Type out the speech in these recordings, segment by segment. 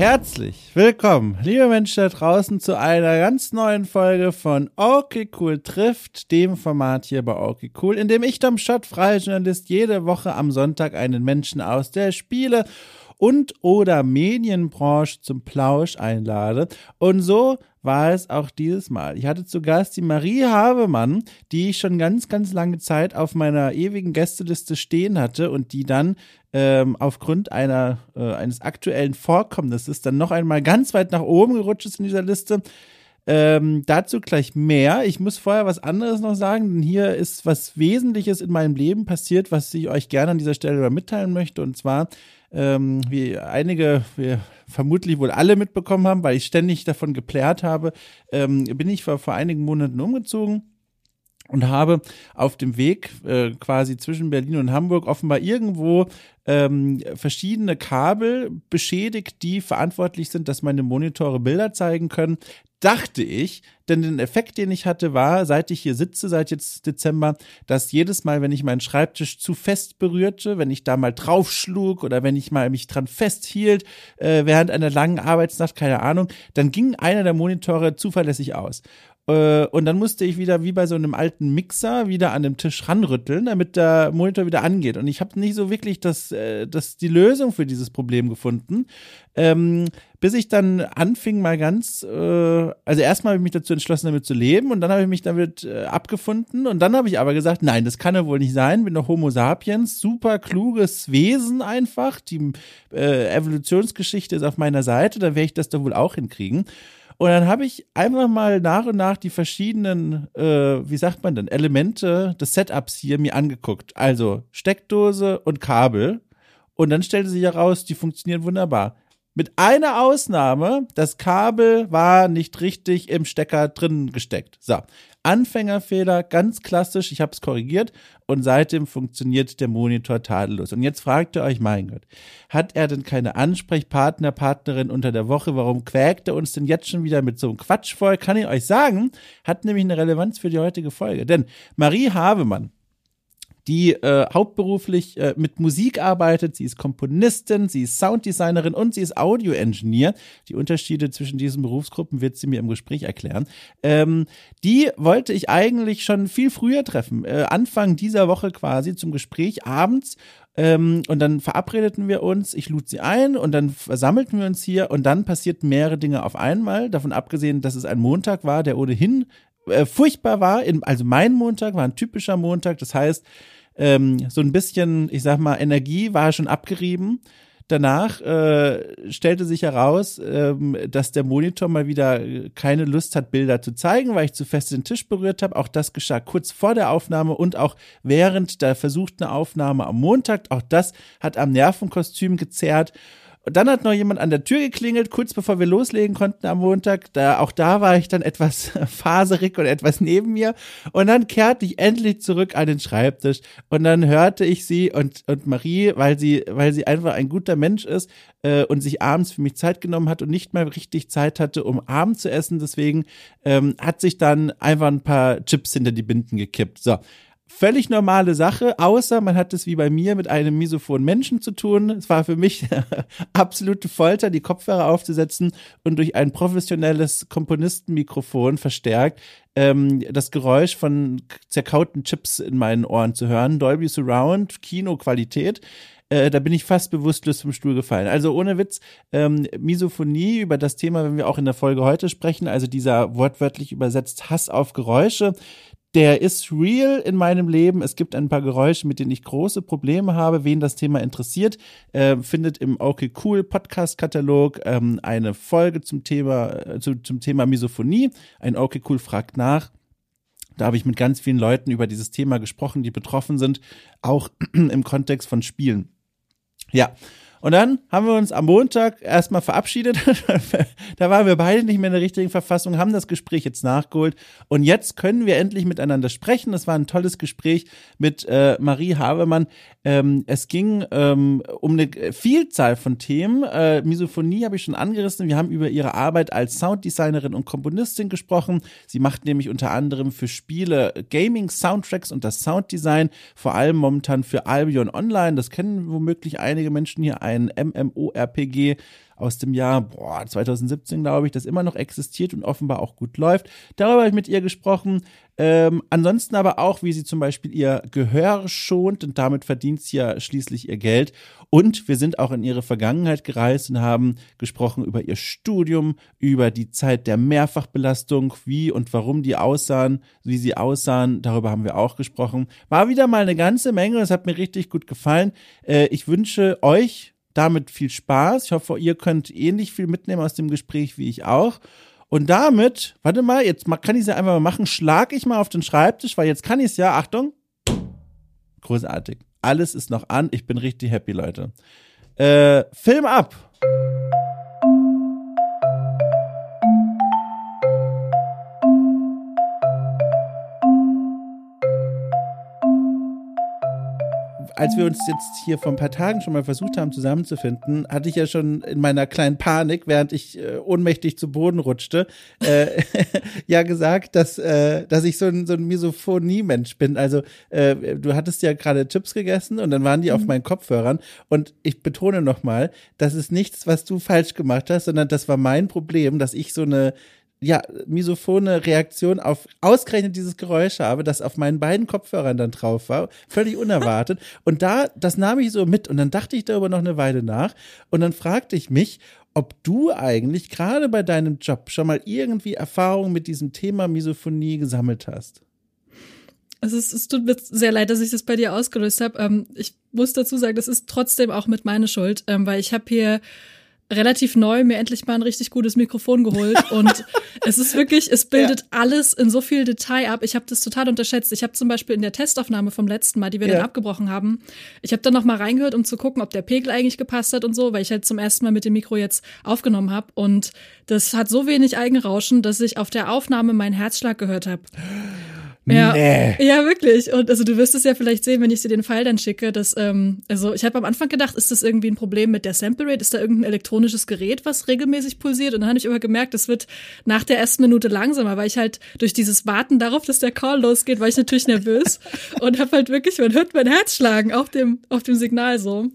Herzlich willkommen, liebe Menschen da draußen, zu einer ganz neuen Folge von Okay Cool trifft, dem Format hier bei Okay Cool, in dem ich, Tom Schott, freier Journalist, jede Woche am Sonntag einen Menschen aus der Spiele- und oder Medienbranche zum Plausch einlade. Und so war es auch dieses Mal. Ich hatte zu Gast die Marie Havemann, die ich schon ganz, ganz lange Zeit auf meiner ewigen Gästeliste stehen hatte und die dann ähm, aufgrund einer, äh, eines aktuellen Vorkommnisses dann noch einmal ganz weit nach oben gerutscht ist in dieser Liste. Ähm, dazu gleich mehr. Ich muss vorher was anderes noch sagen, denn hier ist was Wesentliches in meinem Leben passiert, was ich euch gerne an dieser Stelle mitteilen möchte. Und zwar, ähm, wie einige, wir vermutlich wohl alle mitbekommen haben, weil ich ständig davon geplärt habe, ähm, bin ich vor, vor einigen Monaten umgezogen und habe auf dem Weg äh, quasi zwischen Berlin und Hamburg offenbar irgendwo ähm, verschiedene Kabel beschädigt, die verantwortlich sind, dass meine Monitore Bilder zeigen können. Dachte ich, denn den Effekt, den ich hatte, war, seit ich hier sitze, seit jetzt Dezember, dass jedes Mal, wenn ich meinen Schreibtisch zu fest berührte, wenn ich da mal draufschlug oder wenn ich mal mich dran festhielt, äh, während einer langen Arbeitsnacht, keine Ahnung, dann ging einer der Monitore zuverlässig aus. Äh, und dann musste ich wieder wie bei so einem alten Mixer wieder an dem Tisch ranrütteln, damit der Monitor wieder angeht. Und ich habe nicht so wirklich das, äh, das die Lösung für dieses Problem gefunden. Ähm, bis ich dann anfing mal ganz, äh, also erstmal habe ich mich dazu entschlossen, damit zu leben und dann habe ich mich damit äh, abgefunden und dann habe ich aber gesagt, nein, das kann ja wohl nicht sein, bin doch Homo sapiens, super kluges Wesen einfach, die äh, Evolutionsgeschichte ist auf meiner Seite, da werde ich das doch wohl auch hinkriegen. Und dann habe ich einfach mal nach und nach die verschiedenen, äh, wie sagt man denn, Elemente des Setups hier mir angeguckt. Also Steckdose und Kabel. Und dann stellte sich heraus, die funktionieren wunderbar. Mit einer Ausnahme, das Kabel war nicht richtig im Stecker drin gesteckt. So, Anfängerfehler, ganz klassisch, ich habe es korrigiert und seitdem funktioniert der Monitor tadellos. Und jetzt fragt ihr euch, mein Gott, hat er denn keine Ansprechpartner, Partnerin unter der Woche? Warum quäkt er uns denn jetzt schon wieder mit so einem Quatsch voll? Kann ich euch sagen, hat nämlich eine Relevanz für die heutige Folge. Denn Marie Havemann, die äh, hauptberuflich äh, mit Musik arbeitet. Sie ist Komponistin, sie ist Sounddesignerin und sie ist Audio-Engineer. Die Unterschiede zwischen diesen Berufsgruppen wird sie mir im Gespräch erklären. Ähm, die wollte ich eigentlich schon viel früher treffen, äh, Anfang dieser Woche quasi zum Gespräch abends. Ähm, und dann verabredeten wir uns, ich lud sie ein und dann versammelten wir uns hier und dann passierten mehrere Dinge auf einmal. Davon abgesehen, dass es ein Montag war, der ohnehin äh, furchtbar war. In, also mein Montag war ein typischer Montag. Das heißt, ähm, so ein bisschen, ich sag mal, Energie war schon abgerieben. Danach äh, stellte sich heraus, ähm, dass der Monitor mal wieder keine Lust hat, Bilder zu zeigen, weil ich zu fest den Tisch berührt habe. Auch das geschah kurz vor der Aufnahme und auch während der versuchten Aufnahme am Montag. Auch das hat am Nervenkostüm gezerrt. Und dann hat noch jemand an der Tür geklingelt, kurz bevor wir loslegen konnten am Montag. Da, auch da war ich dann etwas faserig und etwas neben mir. Und dann kehrte ich endlich zurück an den Schreibtisch. Und dann hörte ich sie und, und Marie, weil sie, weil sie einfach ein guter Mensch ist äh, und sich abends für mich Zeit genommen hat und nicht mal richtig Zeit hatte, um Abend zu essen. Deswegen ähm, hat sich dann einfach ein paar Chips hinter die Binden gekippt. So. Völlig normale Sache, außer man hat es wie bei mir mit einem misophonen Menschen zu tun. Es war für mich absolute Folter, die Kopfhörer aufzusetzen und durch ein professionelles Komponistenmikrofon verstärkt ähm, das Geräusch von zerkauten Chips in meinen Ohren zu hören. Dolby Surround, Kinoqualität. Äh, da bin ich fast bewusstlos vom Stuhl gefallen. Also ohne Witz, ähm, Misophonie, über das Thema, wenn wir auch in der Folge heute sprechen, also dieser wortwörtlich übersetzt Hass auf Geräusche, der ist real in meinem Leben. Es gibt ein paar Geräusche, mit denen ich große Probleme habe. Wen das Thema interessiert, äh, findet im Okay Cool Podcast Katalog ähm, eine Folge zum Thema äh, zu, zum Thema Misophonie. Ein Okay Cool fragt nach. Da habe ich mit ganz vielen Leuten über dieses Thema gesprochen, die betroffen sind, auch im Kontext von Spielen. Ja, und dann haben wir uns am Montag erstmal verabschiedet. da waren wir beide nicht mehr in der richtigen Verfassung, haben das Gespräch jetzt nachgeholt. Und jetzt können wir endlich miteinander sprechen. Das war ein tolles Gespräch mit äh, Marie Habermann. Ähm, es ging ähm, um eine Vielzahl von Themen. Äh, Misophonie habe ich schon angerissen. Wir haben über ihre Arbeit als Sounddesignerin und Komponistin gesprochen. Sie macht nämlich unter anderem für Spiele Gaming-Soundtracks und das Sounddesign, vor allem momentan für Albion Online. Das kennen womöglich einige Menschen hier ein MMORPG aus dem Jahr boah, 2017, glaube ich, das immer noch existiert und offenbar auch gut läuft. Darüber habe ich mit ihr gesprochen. Ähm, ansonsten aber auch, wie sie zum Beispiel ihr Gehör schont und damit verdient sie ja schließlich ihr Geld. Und wir sind auch in ihre Vergangenheit gereist und haben gesprochen über ihr Studium, über die Zeit der Mehrfachbelastung, wie und warum die aussahen, wie sie aussahen. Darüber haben wir auch gesprochen. War wieder mal eine ganze Menge. Es hat mir richtig gut gefallen. Äh, ich wünsche euch damit viel Spaß. Ich hoffe, ihr könnt ähnlich viel mitnehmen aus dem Gespräch wie ich auch. Und damit, warte mal, jetzt kann ich es ja einfach mal machen, schlag ich mal auf den Schreibtisch, weil jetzt kann ich es ja, Achtung, großartig. Alles ist noch an, ich bin richtig happy, Leute. Äh, Film ab. Als wir uns jetzt hier vor ein paar Tagen schon mal versucht haben zusammenzufinden, hatte ich ja schon in meiner kleinen Panik, während ich äh, ohnmächtig zu Boden rutschte, äh, ja gesagt, dass, äh, dass ich so ein, so ein Misophonie-Mensch bin. Also äh, du hattest ja gerade Chips gegessen und dann waren die mhm. auf meinen Kopfhörern und ich betone nochmal, das ist nichts, was du falsch gemacht hast, sondern das war mein Problem, dass ich so eine ja, misophone Reaktion auf ausgerechnet dieses Geräusch habe, das auf meinen beiden Kopfhörern dann drauf war. Völlig unerwartet. und da, das nahm ich so mit und dann dachte ich darüber noch eine Weile nach und dann fragte ich mich, ob du eigentlich gerade bei deinem Job schon mal irgendwie Erfahrungen mit diesem Thema Misophonie gesammelt hast. Also es, es tut mir sehr leid, dass ich das bei dir ausgelöst habe. Ähm, ich muss dazu sagen, das ist trotzdem auch mit meiner Schuld, ähm, weil ich habe hier relativ neu mir endlich mal ein richtig gutes Mikrofon geholt und es ist wirklich, es bildet ja. alles in so viel Detail ab. Ich habe das total unterschätzt. Ich habe zum Beispiel in der Testaufnahme vom letzten Mal, die wir ja. dann abgebrochen haben, ich habe dann noch mal reingehört, um zu gucken, ob der Pegel eigentlich gepasst hat und so, weil ich halt zum ersten Mal mit dem Mikro jetzt aufgenommen habe und das hat so wenig Eigenrauschen, dass ich auf der Aufnahme meinen Herzschlag gehört habe. Ja, nee. ja, wirklich. Und also du wirst es ja vielleicht sehen, wenn ich dir den Pfeil dann schicke, dass, ähm, also ich habe am Anfang gedacht, ist das irgendwie ein Problem mit der Sample Rate? Ist da irgendein elektronisches Gerät, was regelmäßig pulsiert? Und dann habe ich aber gemerkt, es wird nach der ersten Minute langsamer, weil ich halt durch dieses Warten darauf, dass der Call losgeht, war ich natürlich nervös und habe halt wirklich, man hört mein Herz schlagen auf dem, auf dem Signal so.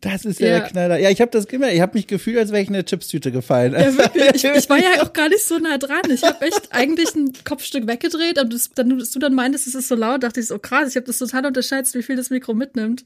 Das ist ja, ja, der Knaller. Ja, ich habe das gemerkt. Ich habe mich gefühlt, als wäre ich in eine Chipstüte gefallen. Ja, wirklich. Ich, ich, war ja auch gar nicht so nah dran. Ich habe echt eigentlich ein Kopfstück weggedreht und das, dann, dass du dann meintest, es ist so laut, dachte ich so krass. Ich habe das total unterschätzt, wie viel das Mikro mitnimmt.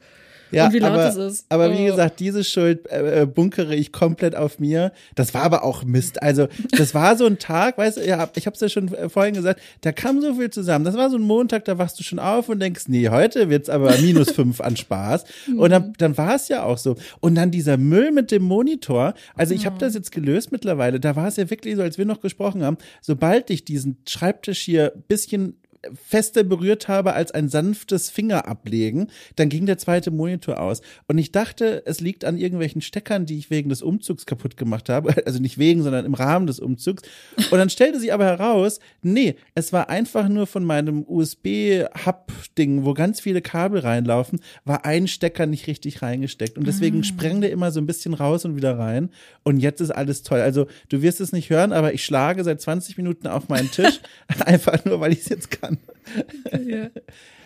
Ja, und wie laut aber, es ist. Aber wie oh. gesagt, diese Schuld äh, äh, bunkere ich komplett auf mir. Das war aber auch Mist. Also, das war so ein Tag, weißt du, ja, ich habe es ja schon äh, vorhin gesagt, da kam so viel zusammen. Das war so ein Montag, da wachst du schon auf und denkst, nee, heute wird's aber minus fünf an Spaß. Und dann, dann war es ja auch so. Und dann dieser Müll mit dem Monitor. Also, ich habe das jetzt gelöst mittlerweile. Da war es ja wirklich so, als wir noch gesprochen haben. Sobald ich diesen Schreibtisch hier bisschen fester berührt habe als ein sanftes Fingerablegen, dann ging der zweite Monitor aus. Und ich dachte, es liegt an irgendwelchen Steckern, die ich wegen des Umzugs kaputt gemacht habe. Also nicht wegen, sondern im Rahmen des Umzugs. Und dann stellte sich aber heraus, nee, es war einfach nur von meinem USB-Hub-Ding, wo ganz viele Kabel reinlaufen, war ein Stecker nicht richtig reingesteckt. Und deswegen ah. spreng der immer so ein bisschen raus und wieder rein. Und jetzt ist alles toll. Also du wirst es nicht hören, aber ich schlage seit 20 Minuten auf meinen Tisch, einfach nur, weil ich es jetzt kann kann. Ja.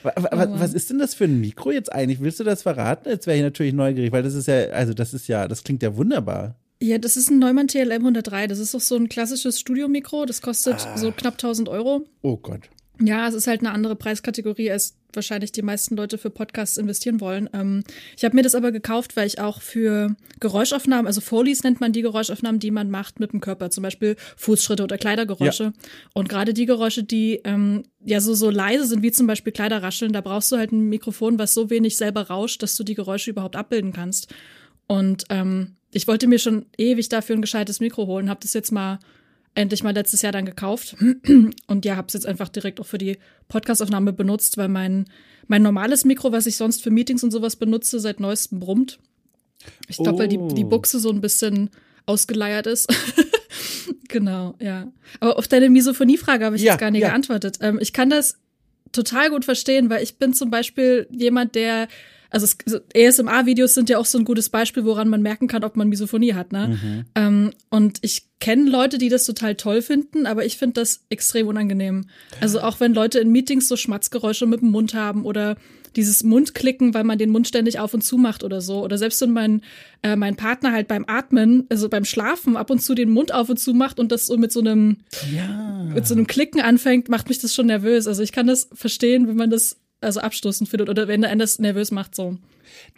Was, was, ist denn das für ein Mikro jetzt eigentlich? Willst du das verraten? Jetzt wäre ich natürlich neugierig, weil das ist ja, also das ist ja, das klingt ja wunderbar. Ja, das ist ein Neumann TLM 103. Das ist doch so ein klassisches Studiomikro. Das kostet ah. so knapp 1000 Euro. Oh Gott. Ja, es ist halt eine andere Preiskategorie, als wahrscheinlich die meisten Leute für Podcasts investieren wollen. Ähm, ich habe mir das aber gekauft, weil ich auch für Geräuschaufnahmen, also Folies nennt man die Geräuschaufnahmen, die man macht mit dem Körper, zum Beispiel Fußschritte oder Kleidergeräusche. Ja. Und gerade die Geräusche, die ähm, ja so, so leise sind, wie zum Beispiel Kleiderrascheln, da brauchst du halt ein Mikrofon, was so wenig selber rauscht, dass du die Geräusche überhaupt abbilden kannst. Und ähm, ich wollte mir schon ewig dafür ein gescheites Mikro holen, habe das jetzt mal endlich mal letztes Jahr dann gekauft und ja, habe es jetzt einfach direkt auch für die Podcastaufnahme benutzt, weil mein mein normales Mikro, was ich sonst für Meetings und sowas benutze, seit neuestem brummt. Ich glaube, oh. weil die die oh. Buchse so ein bisschen ausgeleiert ist. genau, ja. Aber auf deine Misophonie-Frage habe ich ja, jetzt gar nicht ja. geantwortet. Ähm, ich kann das total gut verstehen, weil ich bin zum Beispiel jemand, der also ASMR-Videos sind ja auch so ein gutes Beispiel, woran man merken kann, ob man Misophonie hat. Ne? Mhm. Ähm, und ich kenne Leute, die das total toll finden, aber ich finde das extrem unangenehm. Also auch wenn Leute in Meetings so Schmatzgeräusche mit dem Mund haben oder dieses Mundklicken, weil man den Mund ständig auf und zu macht oder so. Oder selbst wenn mein, äh, mein Partner halt beim Atmen, also beim Schlafen ab und zu den Mund auf und zu macht und das so mit so einem, ja. mit so einem Klicken anfängt, macht mich das schon nervös. Also ich kann das verstehen, wenn man das also abstoßend findet oder wenn er das nervös macht so.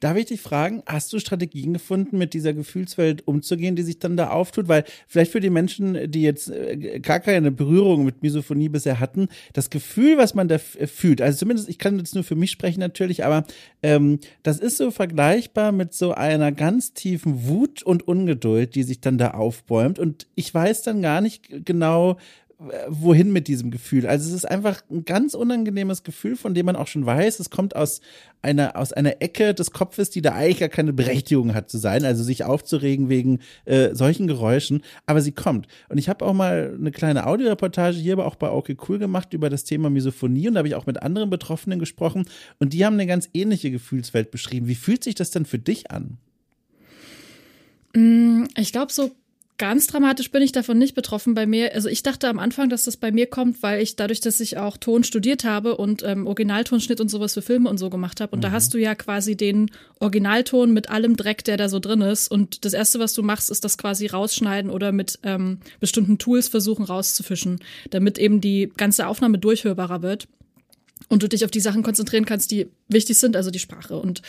Darf ich dich fragen, hast du Strategien gefunden, mit dieser Gefühlswelt umzugehen, die sich dann da auftut? Weil vielleicht für die Menschen, die jetzt äh, gar keine Berührung mit Misophonie bisher hatten, das Gefühl, was man da fühlt, also zumindest, ich kann jetzt nur für mich sprechen natürlich, aber ähm, das ist so vergleichbar mit so einer ganz tiefen Wut und Ungeduld, die sich dann da aufbäumt. Und ich weiß dann gar nicht genau, wohin mit diesem Gefühl. Also es ist einfach ein ganz unangenehmes Gefühl, von dem man auch schon weiß, es kommt aus einer, aus einer Ecke des Kopfes, die da eigentlich gar keine Berechtigung hat zu sein, also sich aufzuregen wegen äh, solchen Geräuschen, aber sie kommt. Und ich habe auch mal eine kleine Audioreportage hier, aber auch bei OK Cool gemacht über das Thema Misophonie und da habe ich auch mit anderen Betroffenen gesprochen und die haben eine ganz ähnliche Gefühlswelt beschrieben. Wie fühlt sich das denn für dich an? Mm, ich glaube, so Ganz dramatisch bin ich davon nicht betroffen bei mir. Also ich dachte am Anfang, dass das bei mir kommt, weil ich dadurch, dass ich auch Ton studiert habe und ähm, Originaltonschnitt und sowas für Filme und so gemacht habe. Und mhm. da hast du ja quasi den Originalton mit allem Dreck, der da so drin ist. Und das Erste, was du machst, ist das quasi rausschneiden oder mit ähm, bestimmten Tools versuchen rauszufischen, damit eben die ganze Aufnahme durchhörbarer wird und du dich auf die Sachen konzentrieren kannst, die wichtig sind, also die Sprache. Und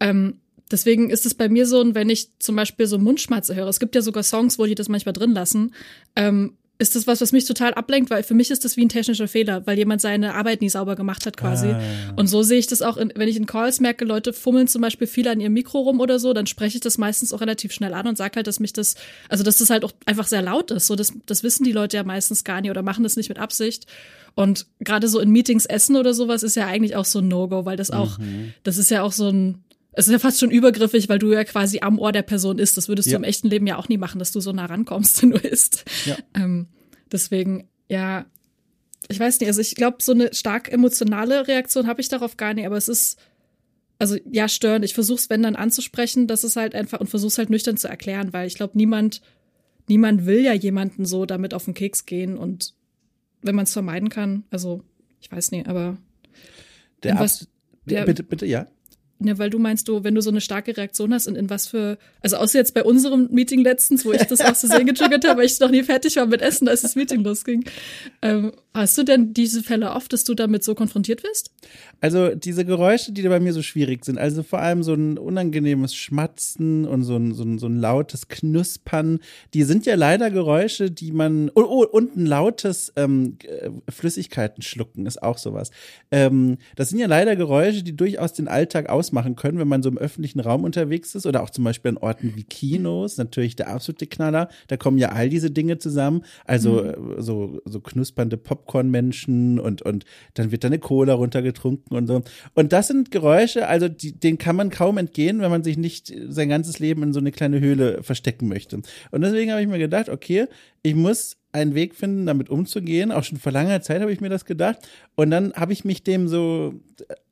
ähm, Deswegen ist es bei mir so, wenn ich zum Beispiel so Mundschmatze höre, es gibt ja sogar Songs, wo die das manchmal drin lassen, ähm, ist das was, was mich total ablenkt, weil für mich ist das wie ein technischer Fehler, weil jemand seine Arbeit nie sauber gemacht hat quasi. Ah. Und so sehe ich das auch, in, wenn ich in Calls merke, Leute fummeln zum Beispiel viel an ihrem Mikro rum oder so, dann spreche ich das meistens auch relativ schnell an und sage halt, dass mich das, also dass das halt auch einfach sehr laut ist. So, das, das wissen die Leute ja meistens gar nicht oder machen das nicht mit Absicht. Und gerade so in Meetings essen oder sowas ist ja eigentlich auch so ein No-Go, weil das auch, mhm. das ist ja auch so ein, es ist ja fast schon übergriffig, weil du ja quasi am Ohr der Person isst. Das würdest ja. du im echten Leben ja auch nie machen, dass du so nah rankommst, wenn du isst. Ja. Ähm, deswegen, ja, ich weiß nicht, also ich glaube, so eine stark emotionale Reaktion habe ich darauf gar nicht, aber es ist, also ja, störend. Ich versuche es, wenn dann anzusprechen, das ist halt einfach und versuche es halt nüchtern zu erklären, weil ich glaube, niemand, niemand will ja jemanden so damit auf den Keks gehen und wenn man es vermeiden kann, also ich weiß nicht, aber der was, der, bitte, bitte, ja. Ja, weil du meinst, du, wenn du so eine starke Reaktion hast und in was für, also außer jetzt bei unserem Meeting letztens, wo ich das auch so sehr getriggert habe, weil ich noch nie fertig war mit Essen, als das Meeting losging. Ähm, hast du denn diese Fälle oft, dass du damit so konfrontiert wirst? Also diese Geräusche, die da bei mir so schwierig sind, also vor allem so ein unangenehmes Schmatzen und so ein, so ein, so ein lautes Knuspern, die sind ja leider Geräusche, die man, oh, oh und ein lautes ähm, Flüssigkeiten schlucken ist auch sowas. Ähm, das sind ja leider Geräusche, die durchaus den Alltag aus ausmachen können, wenn man so im öffentlichen Raum unterwegs ist oder auch zum Beispiel an Orten wie Kinos, natürlich der absolute Knaller. Da kommen ja all diese Dinge zusammen. Also mhm. so, so knuspernde Popcorn-Menschen und, und dann wird da eine Cola runtergetrunken und so. Und das sind Geräusche, also die, denen kann man kaum entgehen, wenn man sich nicht sein ganzes Leben in so eine kleine Höhle verstecken möchte. Und deswegen habe ich mir gedacht, okay, ich muss einen Weg finden, damit umzugehen. Auch schon vor langer Zeit habe ich mir das gedacht. Und dann habe ich mich dem so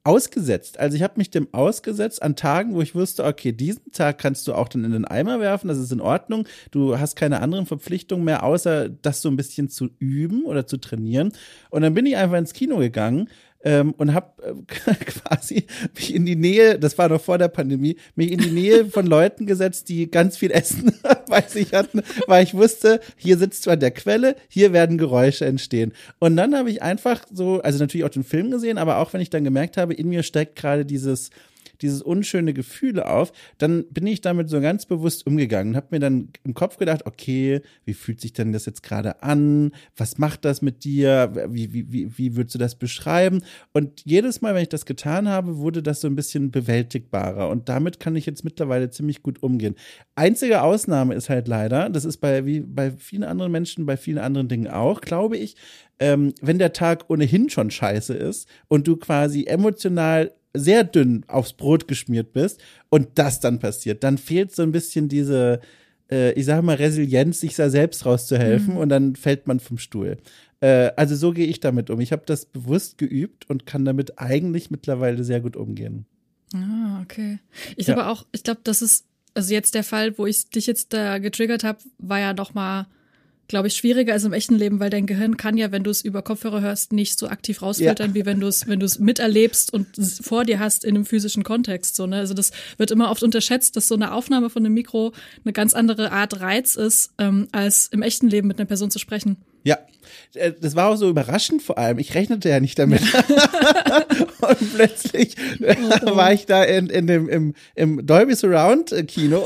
ausgesetzt. Also ich habe mich dem ausgesetzt an Tagen, wo ich wusste, okay, diesen Tag kannst du auch dann in den Eimer werfen, das ist in Ordnung. Du hast keine anderen Verpflichtungen mehr, außer das so ein bisschen zu üben oder zu trainieren. Und dann bin ich einfach ins Kino gegangen ähm, und habe äh, quasi mich in die Nähe, das war noch vor der Pandemie, mich in die Nähe von Leuten gesetzt, die ganz viel Essen bei sich hatten, weil ich wusste, hier sitzt du an der Quelle, hier werden Geräusche entstehen. Und dann habe ich einfach so, also natürlich auch den Film gesehen, aber auch wenn ich dann gemerkt habe, in mir steckt gerade dieses dieses unschöne Gefühle auf, dann bin ich damit so ganz bewusst umgegangen und habe mir dann im Kopf gedacht, okay, wie fühlt sich denn das jetzt gerade an? Was macht das mit dir? Wie, wie, wie, wie würdest du das beschreiben? Und jedes Mal, wenn ich das getan habe, wurde das so ein bisschen bewältigbarer und damit kann ich jetzt mittlerweile ziemlich gut umgehen. Einzige Ausnahme ist halt leider, das ist bei, wie bei vielen anderen Menschen, bei vielen anderen Dingen auch, glaube ich, ähm, wenn der Tag ohnehin schon scheiße ist und du quasi emotional sehr dünn aufs Brot geschmiert bist und das dann passiert, dann fehlt so ein bisschen diese, äh, ich sage mal, Resilienz, sich da selbst rauszuhelfen mhm. und dann fällt man vom Stuhl. Äh, also so gehe ich damit um. Ich habe das bewusst geübt und kann damit eigentlich mittlerweile sehr gut umgehen. Ah, okay. Ich ja. aber auch, ich glaube, das ist, also jetzt der Fall, wo ich dich jetzt da getriggert habe, war ja noch mal glaube ich, schwieriger als im echten Leben, weil dein Gehirn kann ja, wenn du es über Kopfhörer hörst, nicht so aktiv rausfiltern, ja. wie wenn du es, wenn du es miterlebst und vor dir hast in einem physischen Kontext. So, ne? Also das wird immer oft unterschätzt, dass so eine Aufnahme von einem Mikro eine ganz andere Art Reiz ist, ähm, als im echten Leben mit einer Person zu sprechen. Ja, das war auch so überraschend vor allem. Ich rechnete ja nicht damit. und plötzlich oh. war ich da in, in dem, im, im Dolby Surround äh, Kino.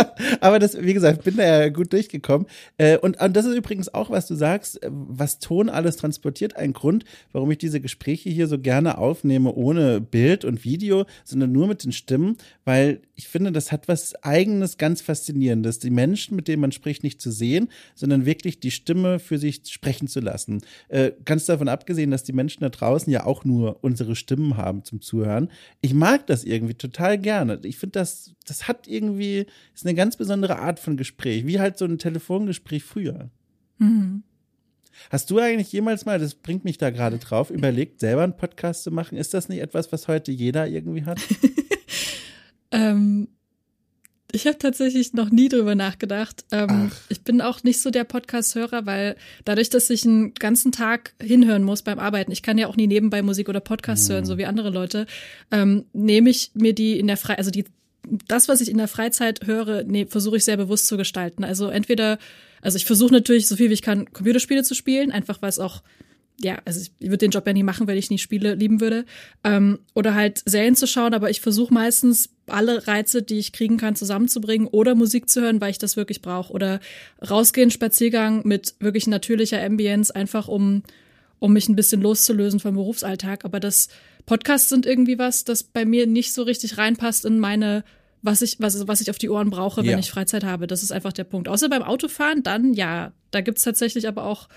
Aber das, wie gesagt, bin da ja gut durchgekommen. Äh, und, und das ist übrigens auch, was du sagst, was Ton alles transportiert. Ein Grund, warum ich diese Gespräche hier so gerne aufnehme, ohne Bild und Video, sondern nur mit den Stimmen, weil ich finde, das hat was eigenes, ganz faszinierendes. Die Menschen, mit denen man spricht, nicht zu sehen, sondern wirklich die Stimme für sich sprechen zu lassen. Äh, ganz davon abgesehen, dass die Menschen da draußen ja auch nur unsere Stimmen haben zum Zuhören. Ich mag das irgendwie total gerne. Ich finde, das, das hat irgendwie, ist eine ganz besondere Art von Gespräch, wie halt so ein Telefongespräch früher. Mhm. Hast du eigentlich jemals mal, das bringt mich da gerade drauf, überlegt, selber einen Podcast zu machen? Ist das nicht etwas, was heute jeder irgendwie hat? ähm, ich habe tatsächlich noch nie drüber nachgedacht. Ähm, ich bin auch nicht so der Podcast-Hörer, weil dadurch, dass ich einen ganzen Tag hinhören muss beim Arbeiten, ich kann ja auch nie nebenbei Musik oder Podcasts mhm. hören, so wie andere Leute, ähm, nehme ich mir die in der Freizeit, also die, das, was ich in der Freizeit höre, nee, versuche ich sehr bewusst zu gestalten. Also entweder, also ich versuche natürlich so viel wie ich kann, Computerspiele zu spielen, einfach weil es auch ja, also ich würde den Job ja nie machen, wenn ich nie Spiele lieben würde. Ähm, oder halt Serien zu schauen, aber ich versuche meistens alle Reize, die ich kriegen kann, zusammenzubringen oder Musik zu hören, weil ich das wirklich brauche. Oder rausgehen, Spaziergang mit wirklich natürlicher Ambience, einfach um, um mich ein bisschen loszulösen vom Berufsalltag. Aber das Podcasts sind irgendwie was, das bei mir nicht so richtig reinpasst in meine was ich, was, was ich auf die Ohren brauche, wenn ja. ich Freizeit habe. Das ist einfach der Punkt. Außer beim Autofahren, dann ja. Da gibt's tatsächlich aber auch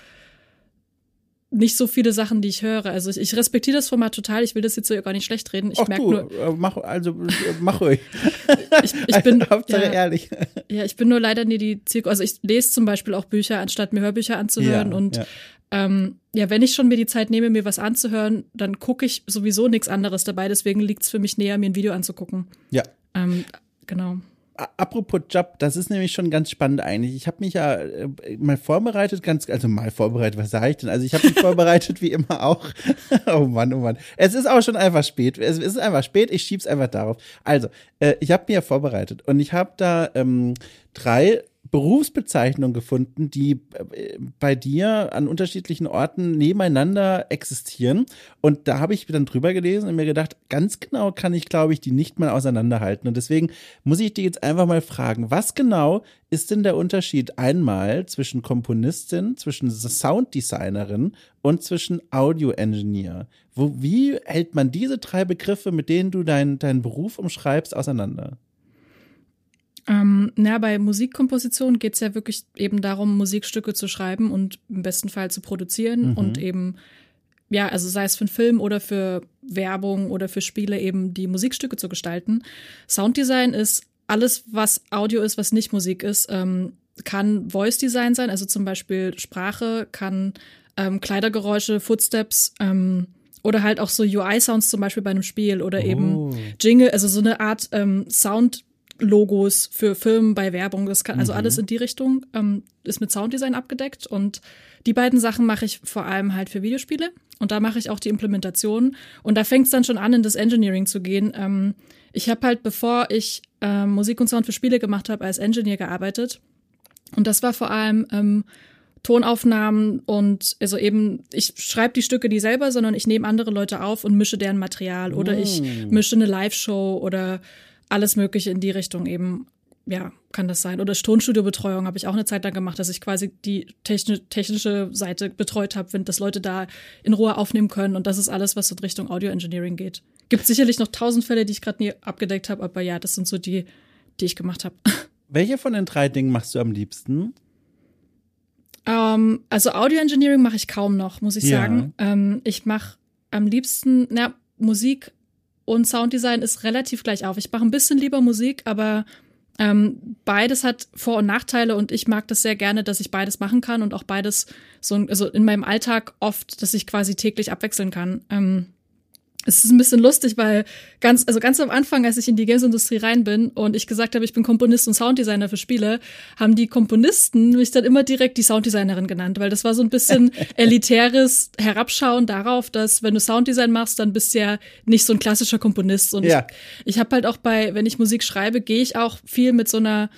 nicht so viele Sachen, die ich höre. Also ich, ich respektiere das Format total. Ich will das jetzt so gar nicht schlecht reden. Ich merke nur, äh, mach also äh, mach ruhig. ich, ich bin Hauptsache ja, ehrlich. Ja, ich bin nur leider nie die Zielgruppe. Also ich lese zum Beispiel auch Bücher, anstatt mir Hörbücher anzuhören. Ja, und ja. Ähm, ja, wenn ich schon mir die Zeit nehme, mir was anzuhören, dann gucke ich sowieso nichts anderes dabei. Deswegen liegt es für mich näher, mir ein Video anzugucken. Ja. Ähm, genau apropos Job, das ist nämlich schon ganz spannend eigentlich. Ich habe mich ja äh, mal vorbereitet, ganz, also mal vorbereitet, was sage ich denn? Also ich habe mich vorbereitet wie immer auch. oh Mann, oh Mann. Es ist auch schon einfach spät. Es ist einfach spät, ich schieb's einfach darauf. Also, äh, ich habe mir ja vorbereitet und ich habe da ähm, drei Berufsbezeichnung gefunden, die äh, bei dir an unterschiedlichen Orten nebeneinander existieren. Und da habe ich dann drüber gelesen und mir gedacht, ganz genau kann ich, glaube ich, die nicht mal auseinanderhalten. Und deswegen muss ich dir jetzt einfach mal fragen, was genau ist denn der Unterschied einmal zwischen Komponistin, zwischen Sounddesignerin und zwischen Audio-Engineer? Wo, wie hält man diese drei Begriffe, mit denen du deinen deinen Beruf umschreibst, auseinander? Ähm, na, bei Musikkomposition geht es ja wirklich eben darum, Musikstücke zu schreiben und im besten Fall zu produzieren mhm. und eben, ja, also sei es für einen Film oder für Werbung oder für Spiele eben die Musikstücke zu gestalten. Sounddesign ist alles, was Audio ist, was nicht Musik ist, ähm, kann Voice Design sein, also zum Beispiel Sprache, kann ähm, Kleidergeräusche, Footsteps, ähm, oder halt auch so UI-Sounds zum Beispiel bei einem Spiel oder eben oh. Jingle, also so eine Art ähm, Sound Logos für Firmen bei Werbung. Das kann also mhm. alles in die Richtung ähm, ist mit Sounddesign abgedeckt und die beiden Sachen mache ich vor allem halt für Videospiele und da mache ich auch die Implementation und da fängt es dann schon an, in das Engineering zu gehen. Ähm, ich habe halt, bevor ich äh, Musik und Sound für Spiele gemacht habe, als Engineer gearbeitet und das war vor allem ähm, Tonaufnahmen und also eben, ich schreibe die Stücke nie selber, sondern ich nehme andere Leute auf und mische deren Material oder ich mm. mische eine Live-Show oder alles Mögliche in die Richtung eben, ja, kann das sein. Oder Tonstudiobetreuung habe ich auch eine Zeit lang gemacht, dass ich quasi die technische Seite betreut habe, wenn das Leute da in Ruhe aufnehmen können. Und das ist alles, was in Richtung Audio Engineering geht. Gibt sicherlich noch tausend Fälle, die ich gerade nie abgedeckt habe, aber ja, das sind so die, die ich gemacht habe. Welche von den drei Dingen machst du am liebsten? Ähm, also Audio Engineering mache ich kaum noch, muss ich ja. sagen. Ähm, ich mache am liebsten, na, Musik und Sounddesign ist relativ gleich auf. Ich mache ein bisschen lieber Musik, aber ähm, beides hat Vor- und Nachteile und ich mag das sehr gerne, dass ich beides machen kann und auch beides so also in meinem Alltag oft, dass ich quasi täglich abwechseln kann. Ähm, es ist ein bisschen lustig, weil ganz, also ganz am Anfang, als ich in die Games-Industrie rein bin und ich gesagt habe, ich bin Komponist und Sounddesigner für Spiele, haben die Komponisten mich dann immer direkt die Sounddesignerin genannt, weil das war so ein bisschen elitäres Herabschauen darauf, dass wenn du Sounddesign machst, dann bist du ja nicht so ein klassischer Komponist. Und ja. ich, ich habe halt auch bei, wenn ich Musik schreibe, gehe ich auch viel mit so einer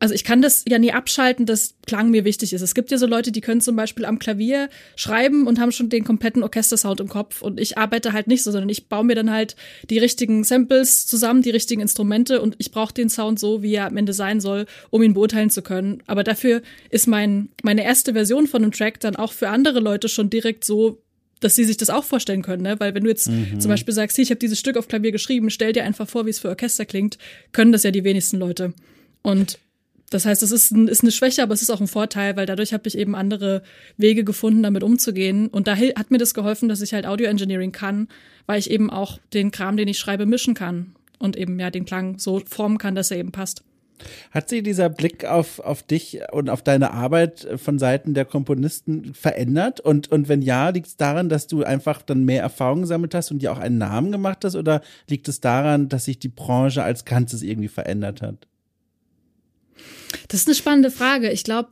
also ich kann das ja nie abschalten, dass Klang mir wichtig ist. Es gibt ja so Leute, die können zum Beispiel am Klavier schreiben und haben schon den kompletten Orchestersound im Kopf. Und ich arbeite halt nicht so, sondern ich baue mir dann halt die richtigen Samples zusammen, die richtigen Instrumente und ich brauche den Sound so, wie er am Ende sein soll, um ihn beurteilen zu können. Aber dafür ist mein, meine erste Version von einem Track dann auch für andere Leute schon direkt so, dass sie sich das auch vorstellen können, ne? Weil wenn du jetzt mhm. zum Beispiel sagst, hier, ich habe dieses Stück auf Klavier geschrieben, stell dir einfach vor, wie es für Orchester klingt, können das ja die wenigsten Leute. Und das heißt, es ist, ein, ist eine Schwäche, aber es ist auch ein Vorteil, weil dadurch habe ich eben andere Wege gefunden, damit umzugehen. Und da hat mir das geholfen, dass ich halt Audio Engineering kann, weil ich eben auch den Kram, den ich schreibe, mischen kann und eben ja den Klang so formen kann, dass er eben passt. Hat sich dieser Blick auf, auf dich und auf deine Arbeit von Seiten der Komponisten verändert? Und, und wenn ja, liegt es daran, dass du einfach dann mehr Erfahrung gesammelt hast und dir auch einen Namen gemacht hast? Oder liegt es daran, dass sich die Branche als Ganzes irgendwie verändert hat? Das ist eine spannende Frage. Ich glaube,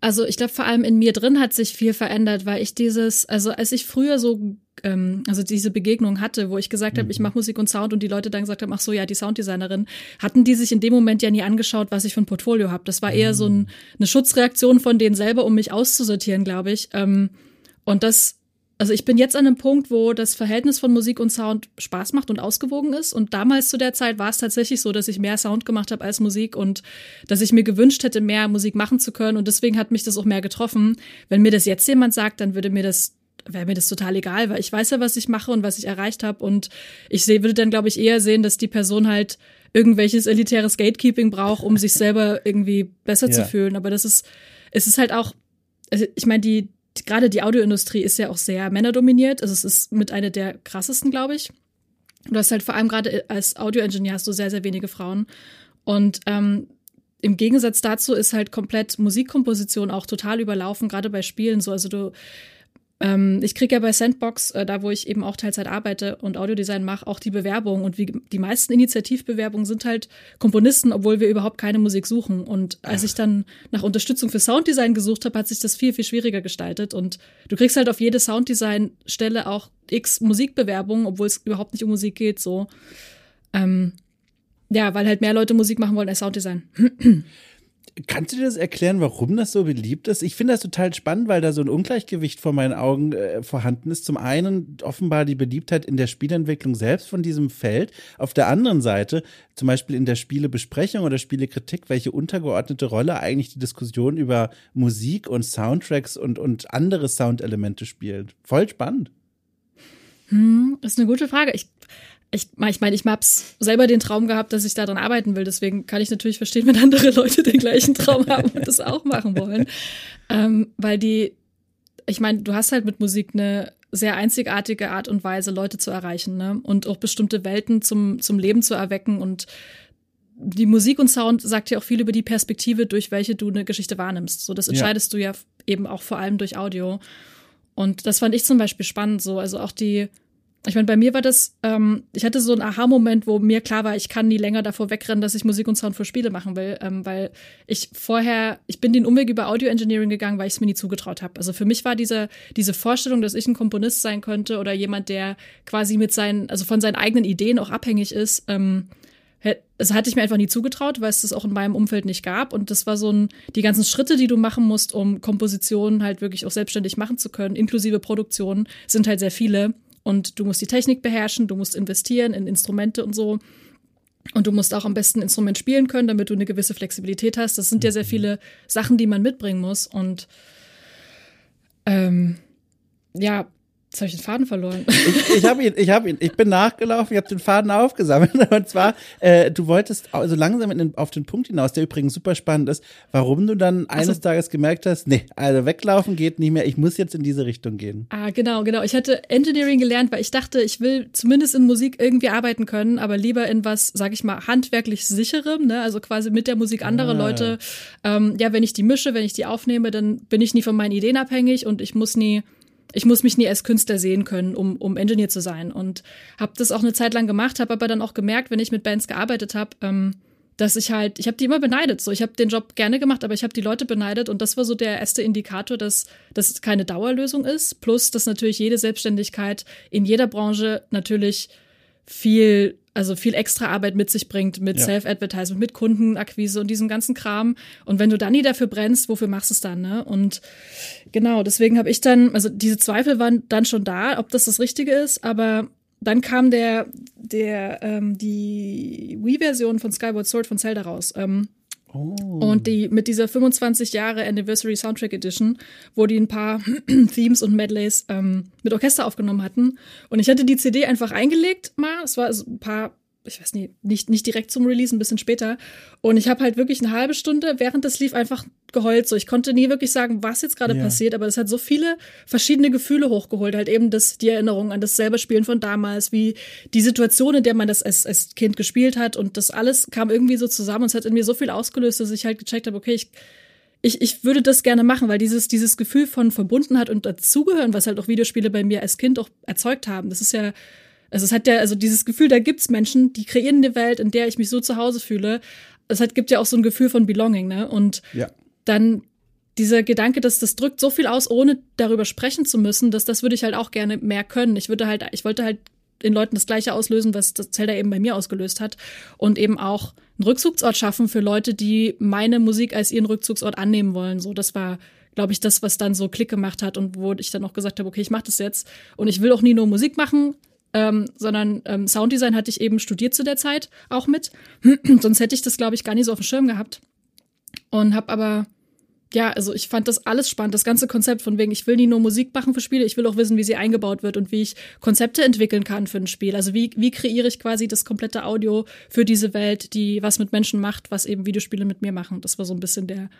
also ich glaube, vor allem in mir drin hat sich viel verändert, weil ich dieses, also als ich früher so, ähm, also diese Begegnung hatte, wo ich gesagt mhm. habe, ich mache Musik und Sound und die Leute dann gesagt haben, ach so, ja, die Sounddesignerin, hatten die sich in dem Moment ja nie angeschaut, was ich für ein Portfolio habe. Das war eher so ein, mhm. eine Schutzreaktion von denen selber, um mich auszusortieren, glaube ich. Ähm, und das also ich bin jetzt an einem Punkt, wo das Verhältnis von Musik und Sound Spaß macht und ausgewogen ist. Und damals zu der Zeit war es tatsächlich so, dass ich mehr Sound gemacht habe als Musik und dass ich mir gewünscht hätte, mehr Musik machen zu können. Und deswegen hat mich das auch mehr getroffen. Wenn mir das jetzt jemand sagt, dann würde mir das wäre mir das total egal, weil ich weiß ja, was ich mache und was ich erreicht habe. Und ich sehe, würde dann, glaube ich, eher sehen, dass die Person halt irgendwelches elitäres Gatekeeping braucht, um sich selber irgendwie besser ja. zu fühlen. Aber das ist, es ist halt auch, also ich meine, die, gerade die Audioindustrie ist ja auch sehr männerdominiert. Also es ist mit einer der krassesten, glaube ich. Du hast halt vor allem gerade als Audioingenieur hast du sehr, sehr wenige Frauen. Und ähm, im Gegensatz dazu ist halt komplett Musikkomposition auch total überlaufen, gerade bei Spielen so. Also du ähm, ich kriege ja bei Sandbox, äh, da wo ich eben auch Teilzeit arbeite und Audiodesign mache, auch die Bewerbung. Und wie die meisten Initiativbewerbungen sind halt Komponisten, obwohl wir überhaupt keine Musik suchen. Und als ich dann nach Unterstützung für Sounddesign gesucht habe, hat sich das viel, viel schwieriger gestaltet. Und du kriegst halt auf jede Sounddesign-Stelle auch x Musikbewerbungen, obwohl es überhaupt nicht um Musik geht. So. Ähm, ja, weil halt mehr Leute Musik machen wollen als Sounddesign. Kannst du dir das erklären, warum das so beliebt ist? Ich finde das total spannend, weil da so ein Ungleichgewicht vor meinen Augen äh, vorhanden ist. Zum einen offenbar die Beliebtheit in der Spielentwicklung selbst von diesem Feld. Auf der anderen Seite, zum Beispiel in der Spielebesprechung oder Spielekritik, welche untergeordnete Rolle eigentlich die Diskussion über Musik und Soundtracks und, und andere Soundelemente spielt. Voll spannend. Hm, ist eine gute Frage. Ich ich, ich meine, ich hab's selber den Traum gehabt, dass ich daran arbeiten will. Deswegen kann ich natürlich verstehen, wenn andere Leute den gleichen Traum haben und das auch machen wollen. Ähm, weil die, ich meine, du hast halt mit Musik eine sehr einzigartige Art und Weise, Leute zu erreichen, ne? Und auch bestimmte Welten zum, zum Leben zu erwecken. Und die Musik und Sound sagt ja auch viel über die Perspektive, durch welche du eine Geschichte wahrnimmst. So, das entscheidest ja. du ja eben auch vor allem durch Audio. Und das fand ich zum Beispiel spannend, so. Also auch die, ich meine, bei mir war das, ähm, ich hatte so einen Aha-Moment, wo mir klar war, ich kann nie länger davor wegrennen, dass ich Musik und Sound für Spiele machen will, ähm, weil ich vorher, ich bin den Umweg über Audio Engineering gegangen, weil ich es mir nie zugetraut habe. Also für mich war diese, diese Vorstellung, dass ich ein Komponist sein könnte oder jemand, der quasi mit seinen, also von seinen eigenen Ideen auch abhängig ist, ähm, das hatte ich mir einfach nie zugetraut, weil es das auch in meinem Umfeld nicht gab. Und das war so ein, die ganzen Schritte, die du machen musst, um Kompositionen halt wirklich auch selbstständig machen zu können, inklusive Produktion, sind halt sehr viele. Und du musst die Technik beherrschen, du musst investieren in Instrumente und so. Und du musst auch am besten ein Instrument spielen können, damit du eine gewisse Flexibilität hast. Das sind ja sehr mhm. viele Sachen, die man mitbringen muss. Und ähm, ja, Jetzt habe ich den Faden verloren. Ich, ich habe ihn, ich habe ihn, ich bin nachgelaufen, ich habe den Faden aufgesammelt. Und zwar, äh, du wolltest also langsam den, auf den Punkt hinaus, der übrigens super spannend ist, warum du dann eines so. Tages gemerkt hast, nee, also weglaufen geht nicht mehr, ich muss jetzt in diese Richtung gehen. Ah, genau, genau. Ich hatte Engineering gelernt, weil ich dachte, ich will zumindest in Musik irgendwie arbeiten können, aber lieber in was, sag ich mal, handwerklich sicherem, ne? Also quasi mit der Musik anderer ah. Leute. Ähm, ja, wenn ich die mische, wenn ich die aufnehme, dann bin ich nie von meinen Ideen abhängig und ich muss nie ich muss mich nie als Künstler sehen können, um, um Engineer zu sein. Und habe das auch eine Zeit lang gemacht, habe aber dann auch gemerkt, wenn ich mit Bands gearbeitet habe, ähm, dass ich halt, ich habe die immer beneidet. So, ich habe den Job gerne gemacht, aber ich habe die Leute beneidet und das war so der erste Indikator, dass das keine Dauerlösung ist. Plus, dass natürlich jede Selbstständigkeit in jeder Branche natürlich viel, also viel extra Arbeit mit sich bringt, mit ja. Self-Advertisement, mit Kundenakquise und diesem ganzen Kram. Und wenn du dann nie dafür brennst, wofür machst du es dann, ne? Und genau, deswegen habe ich dann, also diese Zweifel waren dann schon da, ob das das Richtige ist, aber dann kam der, der, ähm, die Wii-Version von Skyward Sword von Zelda raus. Ähm, oh. Und die mit dieser 25 Jahre Anniversary Soundtrack Edition, wo die ein paar Themes und Medleys ähm, mit Orchester aufgenommen hatten. Und ich hatte die CD einfach eingelegt mal. Es war also ein paar ich weiß nicht, nicht, nicht direkt zum Release, ein bisschen später. Und ich habe halt wirklich eine halbe Stunde während das lief einfach geheult. So, ich konnte nie wirklich sagen, was jetzt gerade yeah. passiert, aber es hat so viele verschiedene Gefühle hochgeholt. Halt eben das, die Erinnerung an das selber Spielen von damals, wie die Situation, in der man das als, als Kind gespielt hat. Und das alles kam irgendwie so zusammen und es hat in mir so viel ausgelöst, dass ich halt gecheckt habe, okay, ich, ich, ich würde das gerne machen, weil dieses, dieses Gefühl von Verbundenheit und Dazugehören, was halt auch Videospiele bei mir als Kind auch erzeugt haben, das ist ja also es hat ja, also dieses Gefühl, da gibt's Menschen, die kreieren eine Welt, in der ich mich so zu Hause fühle. Es hat, gibt ja auch so ein Gefühl von Belonging, ne? Und ja. dann dieser Gedanke, dass das drückt so viel aus, ohne darüber sprechen zu müssen, dass das würde ich halt auch gerne mehr können. Ich würde halt, ich wollte halt den Leuten das Gleiche auslösen, was das Zelda eben bei mir ausgelöst hat. Und eben auch einen Rückzugsort schaffen für Leute, die meine Musik als ihren Rückzugsort annehmen wollen. So, das war, glaube ich, das, was dann so Klick gemacht hat und wo ich dann auch gesagt habe, okay, ich mache das jetzt. Und ich will auch nie nur Musik machen, ähm, sondern ähm, Sounddesign hatte ich eben studiert zu der Zeit auch mit. Sonst hätte ich das, glaube ich, gar nicht so auf dem Schirm gehabt. Und habe aber, ja, also ich fand das alles spannend, das ganze Konzept von wegen, ich will nie nur Musik machen für Spiele, ich will auch wissen, wie sie eingebaut wird und wie ich Konzepte entwickeln kann für ein Spiel. Also wie, wie kreiere ich quasi das komplette Audio für diese Welt, die was mit Menschen macht, was eben Videospiele mit mir machen. Das war so ein bisschen der,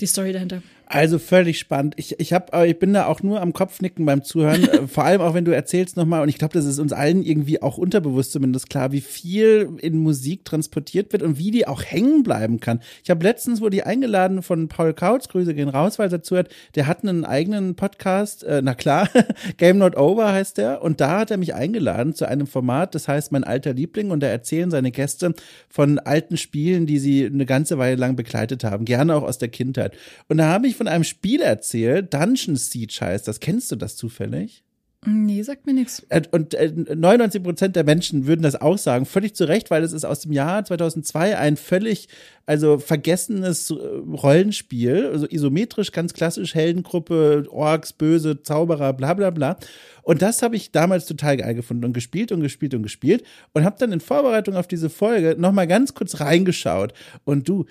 die Story dahinter. Also völlig spannend. Ich, ich, hab, ich bin da auch nur am Kopfnicken beim Zuhören. Vor allem auch, wenn du erzählst nochmal, und ich glaube, das ist uns allen irgendwie auch unterbewusst zumindest klar, wie viel in Musik transportiert wird und wie die auch hängen bleiben kann. Ich habe letztens, wo die eingeladen von Paul Kautz, Grüße gehen raus, weil er zuhört, der hat einen eigenen Podcast, äh, na klar, Game Not Over heißt der, und da hat er mich eingeladen zu einem Format, das heißt Mein alter Liebling, und da erzählen seine Gäste von alten Spielen, die sie eine ganze Weile lang begleitet haben, gerne auch aus der Kindheit. Und da habe ich von einem Spiel erzählt, Dungeon Siege heißt das. Kennst du das zufällig? Nee, sagt mir nichts. Äh, und 99 äh, Prozent der Menschen würden das auch sagen, völlig zu Recht, weil es ist aus dem Jahr 2002 ein völlig, also vergessenes äh, Rollenspiel, also isometrisch, ganz klassisch, Heldengruppe, Orks, Böse, Zauberer, bla bla bla. Und das habe ich damals total geil gefunden und gespielt und gespielt und gespielt und habe dann in Vorbereitung auf diese Folge nochmal ganz kurz reingeschaut. Und du,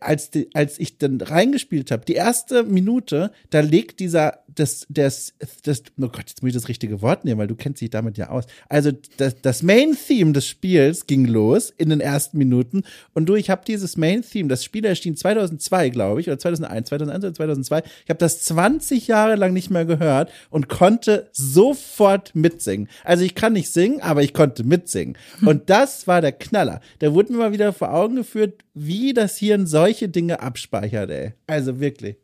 als, die, als ich dann reingespielt habe, die erste Minute, da legt dieser, das, das, das, oh Gott, jetzt muss ich das richtige Wort nehmen, weil du kennst dich damit ja aus. Also das, das Main-Theme des Spiels ging los in den ersten Minuten und du, ich habe dieses Main-Theme, das Spiel erschien 2002, glaube ich, oder 2001, 2001 oder 2002. Ich habe das 20 Jahre lang nicht mehr gehört und konnte sofort mitsingen. Also ich kann nicht singen, aber ich konnte mitsingen. Und das war der Knaller. Da wurde mir mal wieder vor Augen geführt, wie das hier in solche Dinge abspeichert, ey. Also wirklich.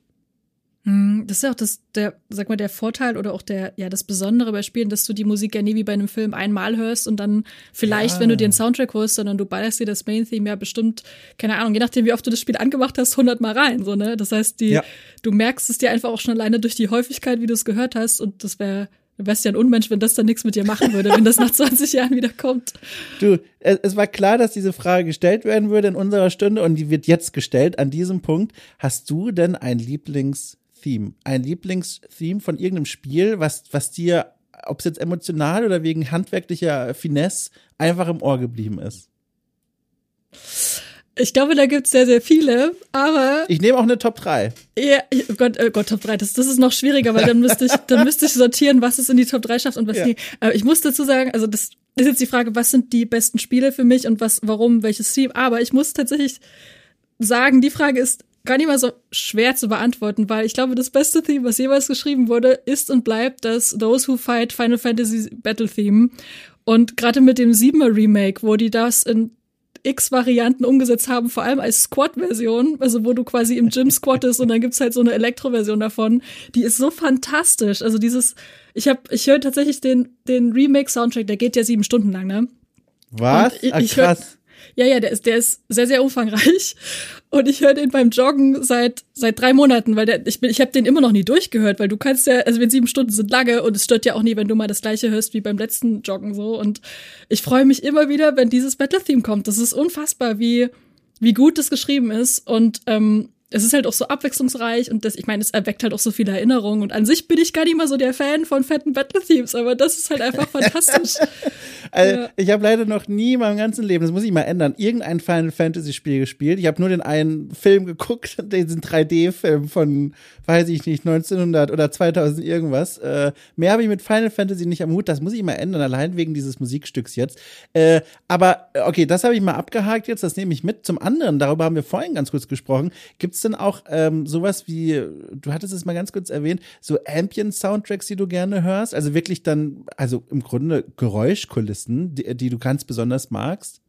Hm, das ist ja auch das, der, sag mal, der Vorteil oder auch der, ja, das Besondere bei Spielen, dass du die Musik ja nie wie bei einem Film einmal hörst und dann vielleicht, ja. wenn du dir einen Soundtrack holst, sondern du ballerst dir das Main-Theme ja bestimmt, keine Ahnung, je nachdem, wie oft du das Spiel angemacht hast, hundertmal rein, so, ne? Das heißt, die, ja. du merkst es dir einfach auch schon alleine durch die Häufigkeit, wie du es gehört hast und das wäre, Du wärst ja ein Unmensch, wenn das dann nichts mit dir machen würde, wenn das nach 20 Jahren wieder kommt. Du, es war klar, dass diese Frage gestellt werden würde in unserer Stunde und die wird jetzt gestellt an diesem Punkt. Hast du denn ein Lieblingstheme? Ein Lieblingstheme von irgendeinem Spiel, was, was dir, ob es jetzt emotional oder wegen handwerklicher Finesse, einfach im Ohr geblieben ist? Ich glaube, da gibt's sehr, sehr viele, aber. Ich nehme auch eine Top 3. Ja, oh Gott, oh Gott, Top 3, das, das ist noch schwieriger, weil dann müsste ich, dann müsste ich sortieren, was es in die Top 3 schafft und was ja. nicht. Aber ich muss dazu sagen, also das ist jetzt die Frage, was sind die besten Spiele für mich und was, warum, welches Team. Aber ich muss tatsächlich sagen, die Frage ist gar nicht mal so schwer zu beantworten, weil ich glaube, das beste Theme, was jemals geschrieben wurde, ist und bleibt das Those Who Fight Final Fantasy Battle Theme. Und gerade mit dem 7er Remake, wo die das in x Varianten umgesetzt haben, vor allem als Squat-Version, also wo du quasi im Gym squattest und dann gibt's halt so eine Elektro-Version davon. Die ist so fantastisch. Also dieses, ich habe, ich höre tatsächlich den, den Remake-Soundtrack, der geht ja sieben Stunden lang, ne? Was? Ich, ah, ich krass. Hör, ja, ja, der ist, der ist sehr, sehr umfangreich. Und ich höre den beim Joggen seit seit drei Monaten, weil der, ich bin, ich habe den immer noch nie durchgehört, weil du kannst ja, also wenn sieben Stunden sind lange und es stört ja auch nie, wenn du mal das gleiche hörst wie beim letzten Joggen so. Und ich freue mich immer wieder, wenn dieses Battle Theme kommt. Das ist unfassbar, wie wie gut das geschrieben ist und ähm, es ist halt auch so abwechslungsreich und das, ich meine, es erweckt halt auch so viele Erinnerungen. Und an sich bin ich gar nicht mal so der Fan von fetten Battle Themes, aber das ist halt einfach fantastisch. also, ja. Ich habe leider noch nie in meinem ganzen Leben, das muss ich mal ändern, irgendein Final Fantasy Spiel gespielt. Ich habe nur den einen Film geguckt, diesen 3D-Film von, weiß ich nicht, 1900 oder 2000 irgendwas. Äh, mehr habe ich mit Final Fantasy nicht am Hut. Das muss ich mal ändern, allein wegen dieses Musikstücks jetzt. Äh, aber okay, das habe ich mal abgehakt jetzt. Das nehme ich mit. Zum anderen, darüber haben wir vorhin ganz kurz gesprochen. Gibt es denn auch ähm, sowas wie, du hattest es mal ganz kurz erwähnt, so Ambient-Soundtracks, die du gerne hörst? Also wirklich dann, also im Grunde Geräuschkulissen, die, die du ganz besonders magst?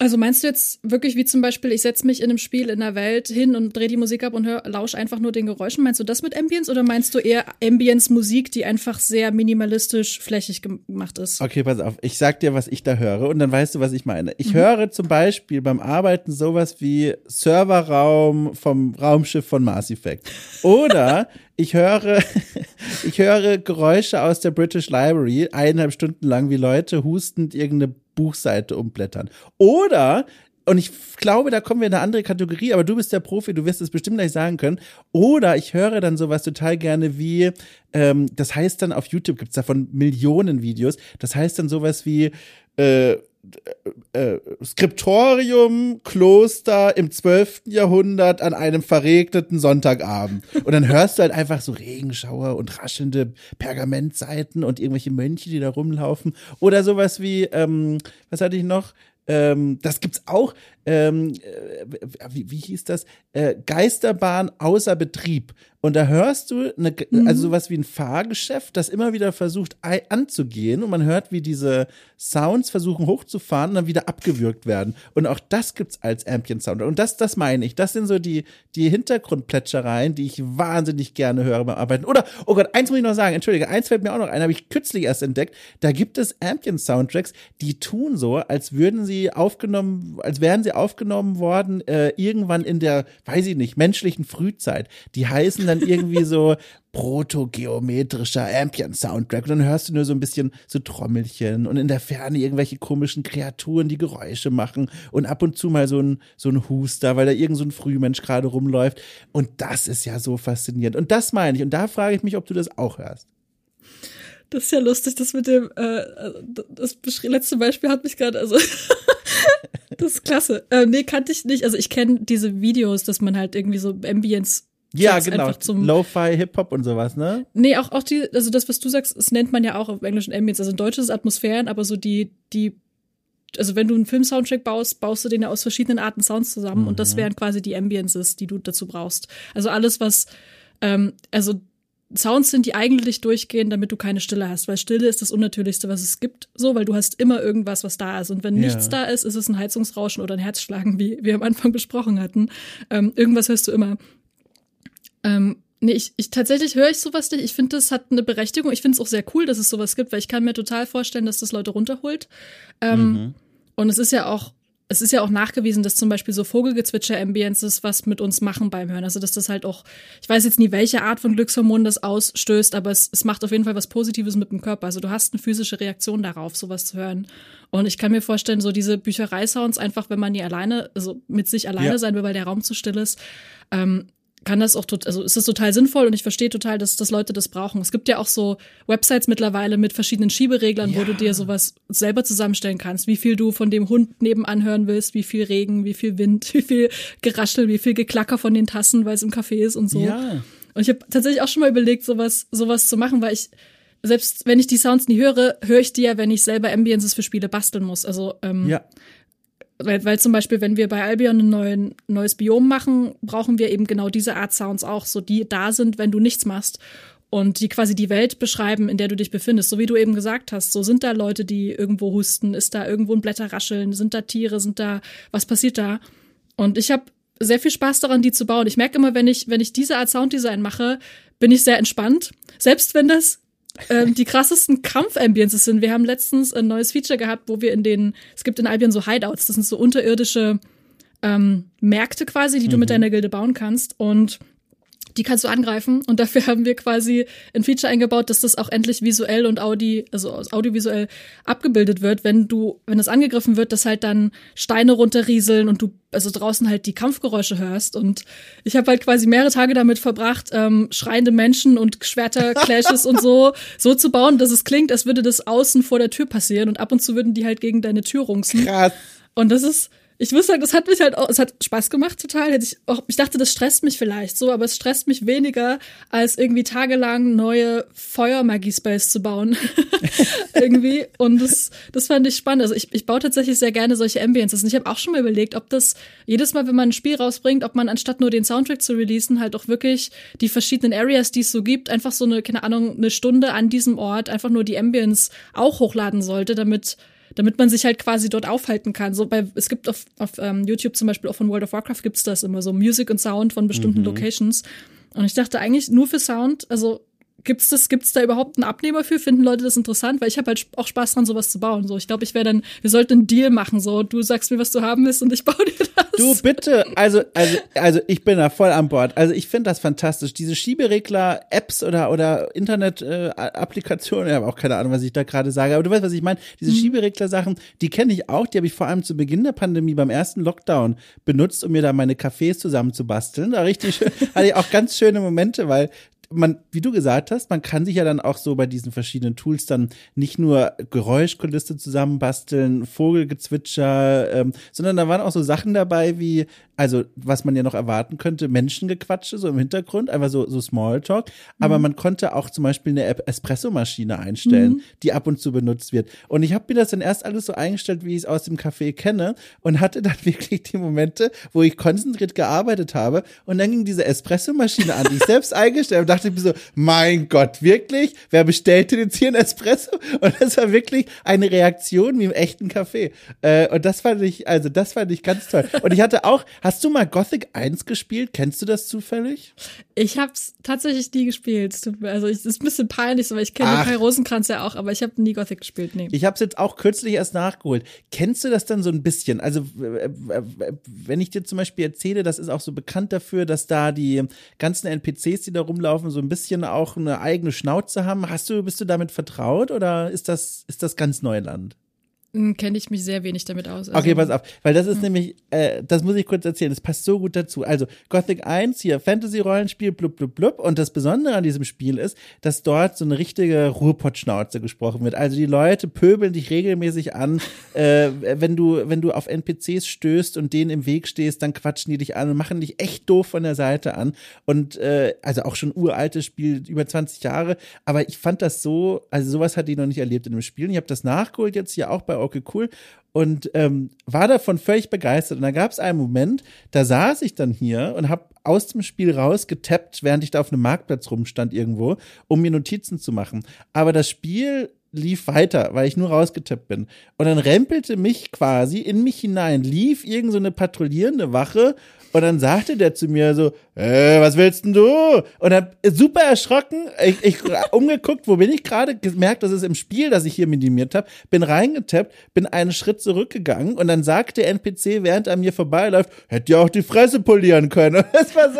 Also meinst du jetzt wirklich wie zum Beispiel, ich setze mich in einem Spiel in der Welt hin und drehe die Musik ab und hör, lausch einfach nur den Geräuschen? Meinst du das mit Ambience oder meinst du eher Ambience-Musik, die einfach sehr minimalistisch flächig gemacht ist? Okay, pass auf. Ich sag dir, was ich da höre und dann weißt du, was ich meine. Ich mhm. höre zum Beispiel beim Arbeiten sowas wie Serverraum vom Raumschiff von Mass Effect. Oder ich höre, ich höre Geräusche aus der British Library eineinhalb Stunden lang, wie Leute hustend irgendeine Buchseite umblättern. Oder und ich glaube, da kommen wir in eine andere Kategorie, aber du bist der Profi, du wirst es bestimmt gleich sagen können. Oder ich höre dann sowas total gerne wie, ähm, das heißt dann auf YouTube gibt's davon Millionen Videos, das heißt dann sowas wie äh, äh, Skriptorium, Kloster im 12. Jahrhundert an einem verregneten Sonntagabend. Und dann hörst du halt einfach so Regenschauer und raschelnde Pergamentseiten und irgendwelche Mönche, die da rumlaufen. Oder sowas wie, ähm, was hatte ich noch? Ähm, das gibt's auch. Ähm, äh, wie, wie hieß das? Äh, Geisterbahn außer Betrieb. Und da hörst du eine, mhm. also sowas wie ein Fahrgeschäft, das immer wieder versucht anzugehen und man hört, wie diese Sounds versuchen hochzufahren und dann wieder abgewürgt werden. Und auch das gibt's als Ambient Sound. Und das, das meine ich. Das sind so die, die Hintergrundplätschereien, die ich wahnsinnig gerne höre beim Arbeiten. Oder, oh Gott, eins muss ich noch sagen, entschuldige, eins fällt mir auch noch ein, habe ich kürzlich erst entdeckt. Da gibt es Ambient Soundtracks, die tun so, als würden sie aufgenommen, als wären sie aufgenommen worden, äh, irgendwann in der, weiß ich nicht, menschlichen Frühzeit. Die heißen dann irgendwie so protogeometrischer Ambient-Soundtrack. Und dann hörst du nur so ein bisschen so Trommelchen und in der Ferne irgendwelche komischen Kreaturen, die Geräusche machen und ab und zu mal so ein, so ein Huster, weil da irgend so ein Frühmensch gerade rumläuft. Und das ist ja so faszinierend. Und das meine ich. Und da frage ich mich, ob du das auch hörst. Das ist ja lustig, das mit dem, äh, das letzte Beispiel hat mich gerade, also das ist klasse. Äh, nee, kannte ich nicht. Also ich kenne diese Videos, dass man halt irgendwie so Ambience ja, genau. Lo-Fi, Hip-Hop und sowas, ne? Nee, auch, auch die, also das, was du sagst, das nennt man ja auch auf englischen Ambience. Also in Deutsch ist es Atmosphären, aber so die, die, also wenn du einen Film-Soundtrack baust, baust du den ja aus verschiedenen Arten Sounds zusammen mhm. und das mhm. wären quasi die Ambiences, die du dazu brauchst. Also alles, was, ähm, also Sounds sind, die eigentlich durchgehen, damit du keine Stille hast, weil Stille ist das Unnatürlichste, was es gibt, so, weil du hast immer irgendwas, was da ist. Und wenn ja. nichts da ist, ist es ein Heizungsrauschen oder ein Herzschlagen, wie wir am Anfang besprochen hatten. Ähm, irgendwas hörst du immer. Ähm, nee, ich, ich tatsächlich höre ich sowas nicht. Ich finde, das hat eine Berechtigung. Ich finde es auch sehr cool, dass es sowas gibt, weil ich kann mir total vorstellen, dass das Leute runterholt. Ähm, mhm. Und es ist ja auch es ist ja auch nachgewiesen, dass zum Beispiel so Vogelgezwitscher-Ambiences was mit uns machen beim Hören. Also, dass das halt auch, ich weiß jetzt nie, welche Art von Glückshormon das ausstößt, aber es, es macht auf jeden Fall was Positives mit dem Körper. Also, du hast eine physische Reaktion darauf, sowas zu hören. Und ich kann mir vorstellen, so diese Bücherei-Sounds einfach, wenn man nie alleine, also mit sich alleine ja. sein will, weil der Raum zu still ist, ähm, kann das auch, also ist das total sinnvoll und ich verstehe total, dass, dass Leute das brauchen. Es gibt ja auch so Websites mittlerweile mit verschiedenen Schiebereglern, ja. wo du dir sowas selber zusammenstellen kannst, wie viel du von dem Hund nebenan hören willst, wie viel Regen, wie viel Wind, wie viel Geraschel, wie viel Geklacker von den Tassen, weil es im Café ist und so. Ja. Und ich habe tatsächlich auch schon mal überlegt, sowas, sowas zu machen, weil ich, selbst wenn ich die Sounds nie höre, höre ich die ja, wenn ich selber Ambiences für Spiele basteln muss. Also ähm, ja. Weil, weil zum Beispiel, wenn wir bei Albion ein neuen, neues Biom machen, brauchen wir eben genau diese Art Sounds auch, so die da sind, wenn du nichts machst. und die quasi die Welt beschreiben, in der du dich befindest. So wie du eben gesagt hast, so sind da Leute, die irgendwo husten, ist da irgendwo ein Blätterrascheln, sind da Tiere, sind da, was passiert da? Und ich habe sehr viel Spaß daran, die zu bauen. Ich merke immer, wenn ich, wenn ich diese Art Sounddesign mache, bin ich sehr entspannt. Selbst wenn das ähm, die krassesten Kampfambiences sind. Wir haben letztens ein neues Feature gehabt, wo wir in den, es gibt in Albion so Hideouts, das sind so unterirdische ähm, Märkte quasi, die du mit mhm. deiner Gilde bauen kannst. Und die kannst du angreifen und dafür haben wir quasi ein Feature eingebaut, dass das auch endlich visuell und Audi, also audiovisuell abgebildet wird, wenn du, wenn es angegriffen wird, dass halt dann Steine runterrieseln und du also draußen halt die Kampfgeräusche hörst und ich habe halt quasi mehrere Tage damit verbracht, ähm, schreiende Menschen und Schwerterclashes und so so zu bauen, dass es klingt, als würde das außen vor der Tür passieren und ab und zu würden die halt gegen deine Tür rungsen. Krass. Und das ist ich muss sagen, das hat mich halt auch, es hat Spaß gemacht total. Hätte ich, auch, ich dachte, das stresst mich vielleicht so, aber es stresst mich weniger, als irgendwie tagelang neue Feuermagie-Space zu bauen. irgendwie. Und das, das fand ich spannend. Also ich, ich baue tatsächlich sehr gerne solche Ambiences. Und ich habe auch schon mal überlegt, ob das jedes Mal, wenn man ein Spiel rausbringt, ob man anstatt nur den Soundtrack zu releasen, halt auch wirklich die verschiedenen Areas, die es so gibt, einfach so eine, keine Ahnung, eine Stunde an diesem Ort einfach nur die Ambience auch hochladen sollte, damit damit man sich halt quasi dort aufhalten kann. So bei, es gibt auf, auf ähm, YouTube zum Beispiel auch von World of Warcraft gibt's das immer so Music und Sound von bestimmten mhm. Locations. Und ich dachte eigentlich nur für Sound, also Gibt's das, gibt's da überhaupt einen Abnehmer für? Finden Leute das interessant? Weil ich habe halt auch Spaß dran, sowas zu bauen. So, ich glaube, ich wäre dann, wir sollten einen Deal machen. So, du sagst mir, was du haben willst und ich baue dir das. Du bitte, also, also, also ich bin da voll an Bord. Also ich finde das fantastisch. Diese Schieberegler, Apps oder oder Internet-Applikationen, äh, ich habe auch keine Ahnung, was ich da gerade sage, aber du weißt, was ich meine. Diese mhm. Schieberegler-Sachen, die kenne ich auch. Die habe ich vor allem zu Beginn der Pandemie beim ersten Lockdown benutzt, um mir da meine Cafés zusammenzubasteln. Da richtig schön, hatte ich auch ganz schöne Momente, weil man, wie du gesagt hast, man kann sich ja dann auch so bei diesen verschiedenen Tools dann nicht nur Geräuschkulisse zusammenbasteln, Vogelgezwitscher, ähm, sondern da waren auch so Sachen dabei wie also was man ja noch erwarten könnte, Menschengequatsche so im Hintergrund, einfach so, so Smalltalk. Aber mhm. man konnte auch zum Beispiel eine Espressomaschine einstellen, mhm. die ab und zu benutzt wird. Und ich habe mir das dann erst alles so eingestellt, wie ich es aus dem Café kenne und hatte dann wirklich die Momente, wo ich konzentriert gearbeitet habe und dann ging diese Espressomaschine an, die ich selbst eingestellt habe, dachte ich mir so, mein Gott, wirklich? Wer bestellt denn jetzt hier ein Espresso? Und das war wirklich eine Reaktion wie im echten Café. Äh, und das fand ich, also das fand ich ganz toll. Und ich hatte auch, Hast du mal Gothic 1 gespielt? Kennst du das zufällig? Ich hab's tatsächlich nie gespielt. Also es ist ein bisschen peinlich, weil ich kenne Kai Rosenkranz ja auch, aber ich habe nie Gothic gespielt. Nee. Ich hab's jetzt auch kürzlich erst nachgeholt. Kennst du das dann so ein bisschen? Also wenn ich dir zum Beispiel erzähle, das ist auch so bekannt dafür, dass da die ganzen NPCs, die da rumlaufen, so ein bisschen auch eine eigene Schnauze haben. Hast du, bist du damit vertraut oder ist das, ist das ganz Neuland? Hm, kenne ich mich sehr wenig damit aus. Also. Okay, pass auf, weil das ist ja. nämlich, äh, das muss ich kurz erzählen, das passt so gut dazu. Also Gothic 1, hier Fantasy-Rollenspiel, blub, blub, blub. Und das Besondere an diesem Spiel ist, dass dort so eine richtige Ruhrpottschnauze gesprochen wird. Also die Leute pöbeln dich regelmäßig an. äh, wenn du, wenn du auf NPCs stößt und denen im Weg stehst, dann quatschen die dich an und machen dich echt doof von der Seite an. Und äh, also auch schon uraltes Spiel, über 20 Jahre. Aber ich fand das so, also sowas hatte ich noch nicht erlebt in dem Spiel. Und ich habe das nachgeholt jetzt hier auch bei okay, cool. Und ähm, war davon völlig begeistert. Und da gab es einen Moment, da saß ich dann hier und habe aus dem Spiel rausgetappt, während ich da auf einem Marktplatz rumstand irgendwo, um mir Notizen zu machen. Aber das Spiel lief weiter, weil ich nur rausgetappt bin. Und dann rempelte mich quasi in mich hinein, lief irgend so eine patrouillierende Wache und dann sagte der zu mir so, äh, was willst denn du? Und dann super erschrocken, ich, ich umgeguckt, wo bin ich gerade, gemerkt, das ist im Spiel, das ich hier minimiert habe, bin reingetappt, bin einen Schritt zurückgegangen und dann sagt der NPC, während er mir vorbeiläuft, hätte ja auch die Fresse polieren können. Und das war so,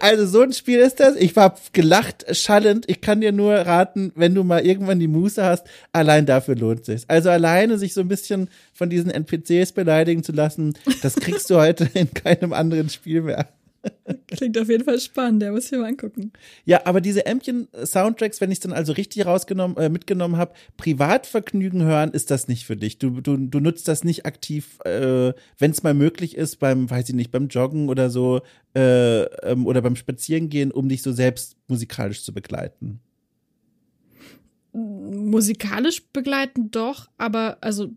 also so ein Spiel ist das. Ich war gelacht, schallend. Ich kann dir nur raten, wenn du mal irgendwann die Muße hast, allein dafür lohnt sich. Also alleine sich so ein bisschen von diesen NPCs beleidigen zu lassen, das kriegst du heute in keinem anderen Spiel mehr. Klingt auf jeden Fall spannend, der muss ich mal angucken. Ja, aber diese Ämpchen-Soundtracks, wenn ich es dann also richtig rausgenommen, äh, mitgenommen habe, Privatvergnügen hören, ist das nicht für dich. Du, du, du nutzt das nicht aktiv, äh, wenn es mal möglich ist, beim, weiß ich nicht, beim Joggen oder so, äh, ähm, oder beim Spazierengehen, um dich so selbst musikalisch zu begleiten. Musikalisch begleiten doch, aber also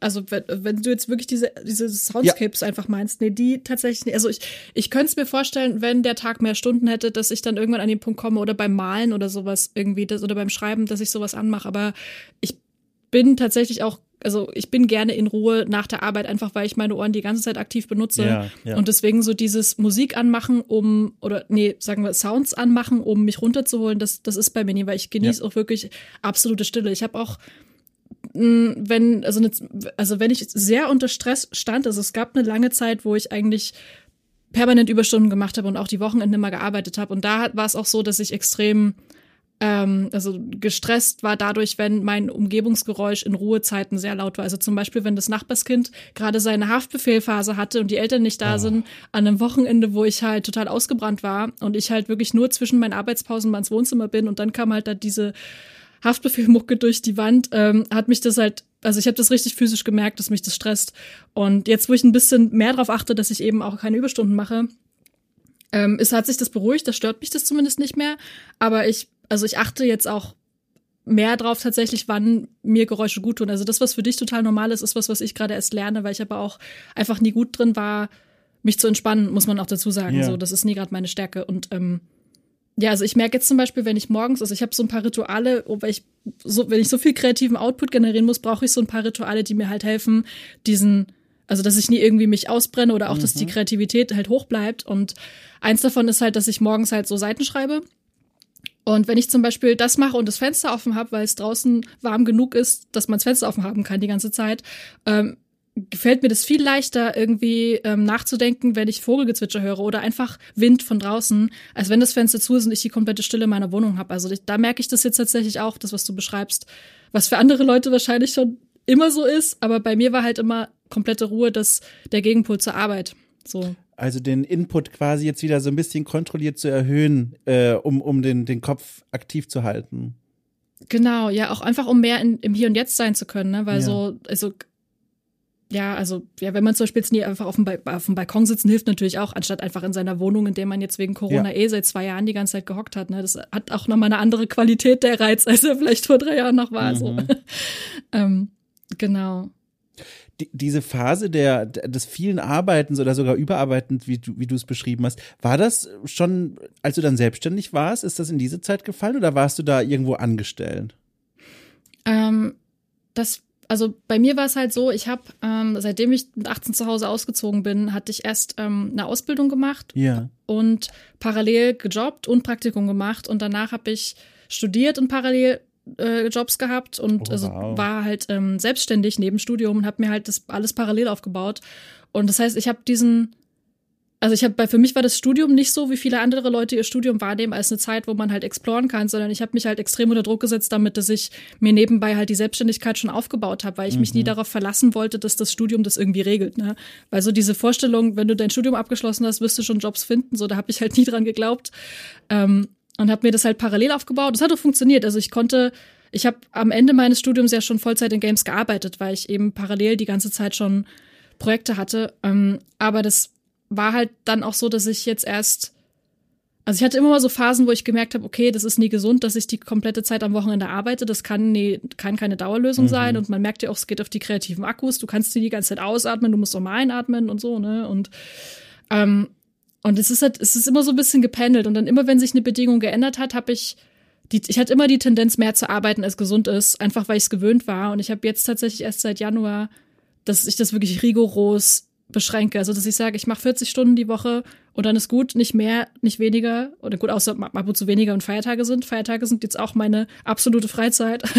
also wenn, wenn du jetzt wirklich diese, diese Soundscapes ja. einfach meinst, nee, die tatsächlich, also ich, ich könnte es mir vorstellen, wenn der Tag mehr Stunden hätte, dass ich dann irgendwann an den Punkt komme oder beim Malen oder sowas irgendwie, das, oder beim Schreiben, dass ich sowas anmache, aber ich bin tatsächlich auch also ich bin gerne in Ruhe nach der Arbeit, einfach weil ich meine Ohren die ganze Zeit aktiv benutze. Ja, ja. Und deswegen so dieses Musik anmachen, um, oder nee, sagen wir Sounds anmachen, um mich runterzuholen, das, das ist bei mir nie, weil ich genieße ja. auch wirklich absolute Stille. Ich habe auch wenn, also, ne, also wenn ich sehr unter Stress stand, also es gab eine lange Zeit, wo ich eigentlich permanent Überstunden gemacht habe und auch die Wochenende mal gearbeitet habe. Und da war es auch so, dass ich extrem ähm, also gestresst war dadurch, wenn mein Umgebungsgeräusch in Ruhezeiten sehr laut war. Also zum Beispiel, wenn das Nachbarskind gerade seine Haftbefehlphase hatte und die Eltern nicht da oh. sind, an einem Wochenende, wo ich halt total ausgebrannt war und ich halt wirklich nur zwischen meinen Arbeitspausen mal ins Wohnzimmer bin und dann kam halt da diese Haftbefehlmucke durch die Wand, ähm, hat mich das halt, also ich habe das richtig physisch gemerkt, dass mich das stresst. Und jetzt, wo ich ein bisschen mehr darauf achte, dass ich eben auch keine Überstunden mache, ähm, ist, hat sich das beruhigt, da stört mich das zumindest nicht mehr. Aber ich, also ich achte jetzt auch mehr drauf tatsächlich, wann mir Geräusche gut tun. Also das, was für dich total normal ist, ist was, was ich gerade erst lerne, weil ich aber auch einfach nie gut drin war, mich zu entspannen, muss man auch dazu sagen. Ja. So, das ist nie gerade meine Stärke. Und ähm, ja, also ich merke jetzt zum Beispiel, wenn ich morgens, also ich habe so ein paar Rituale, weil ich so, wenn ich so viel kreativen Output generieren muss, brauche ich so ein paar Rituale, die mir halt helfen, diesen, also dass ich nie irgendwie mich ausbrenne oder auch, mhm. dass die mhm. Kreativität halt hoch bleibt. Und eins davon ist halt, dass ich morgens halt so Seiten schreibe. Und wenn ich zum Beispiel das mache und das Fenster offen habe, weil es draußen warm genug ist, dass man das Fenster offen haben kann die ganze Zeit, ähm, gefällt mir das viel leichter, irgendwie ähm, nachzudenken, wenn ich Vogelgezwitscher höre oder einfach Wind von draußen, als wenn das Fenster zu ist und ich die komplette Stille in meiner Wohnung habe. Also da merke ich das jetzt tatsächlich auch, das, was du beschreibst, was für andere Leute wahrscheinlich schon immer so ist, aber bei mir war halt immer komplette Ruhe das der Gegenpol zur Arbeit. So. Also den Input quasi jetzt wieder so ein bisschen kontrolliert zu erhöhen, äh, um, um den, den Kopf aktiv zu halten. Genau, ja, auch einfach um mehr in, im Hier und Jetzt sein zu können, ne? Weil ja. so, also ja, also ja, wenn man zum Beispiel jetzt nie einfach auf dem, ba auf dem Balkon sitzen, hilft natürlich auch, anstatt einfach in seiner Wohnung, in der man jetzt wegen Corona ja. eh seit zwei Jahren die ganze Zeit gehockt hat. Ne? Das hat auch nochmal eine andere Qualität der Reiz, als er vielleicht vor drei Jahren noch war. Mhm. So. ähm, genau. Die, diese Phase der, des vielen Arbeitens oder sogar Überarbeitens, wie du, wie du es beschrieben hast, war das schon, als du dann selbstständig warst, ist das in diese Zeit gefallen oder warst du da irgendwo angestellt? Ähm, das also bei mir war es halt so, ich habe, ähm, seitdem ich mit 18 zu Hause ausgezogen bin, hatte ich erst ähm, eine Ausbildung gemacht ja. und parallel gejobbt und Praktikum gemacht und danach habe ich studiert und parallel äh, Jobs gehabt und oh, also wow. war halt ähm, selbstständig neben Studium und habe mir halt das alles parallel aufgebaut. Und das heißt, ich habe diesen also ich habe für mich war das Studium nicht so, wie viele andere Leute ihr Studium wahrnehmen, als eine Zeit, wo man halt exploren kann, sondern ich habe mich halt extrem unter Druck gesetzt damit, dass ich mir nebenbei halt die Selbstständigkeit schon aufgebaut habe, weil ich mhm. mich nie mhm. darauf verlassen wollte, dass das Studium das irgendwie regelt. Ne? Weil so diese Vorstellung, wenn du dein Studium abgeschlossen hast, wirst du schon Jobs finden, so da habe ich halt nie dran geglaubt ähm, und habe mir das halt parallel aufgebaut. Das hat auch funktioniert. Also ich konnte ich habe am Ende meines Studiums ja schon Vollzeit in Games gearbeitet, weil ich eben parallel die ganze Zeit schon Projekte hatte. Ähm, aber das war halt dann auch so, dass ich jetzt erst, also ich hatte immer mal so Phasen, wo ich gemerkt habe, okay, das ist nie gesund, dass ich die komplette Zeit am Wochenende arbeite. Das kann, nie, kann keine Dauerlösung mhm. sein. Und man merkt ja auch, es geht auf die kreativen Akkus. Du kannst die die ganze Zeit ausatmen, du musst auch mal einatmen und so, ne? Und, ähm, und es ist halt, es ist immer so ein bisschen gependelt. Und dann immer, wenn sich eine Bedingung geändert hat, habe ich die, ich hatte immer die Tendenz, mehr zu arbeiten, als gesund ist, einfach weil ich es gewöhnt war. Und ich habe jetzt tatsächlich erst seit Januar, dass ich das wirklich rigoros beschränke. Also, dass ich sage, ich mache 40 Stunden die Woche und dann ist gut, nicht mehr, nicht weniger. Oder gut, außer ab und zu weniger und Feiertage sind. Feiertage sind jetzt auch meine absolute Freizeit.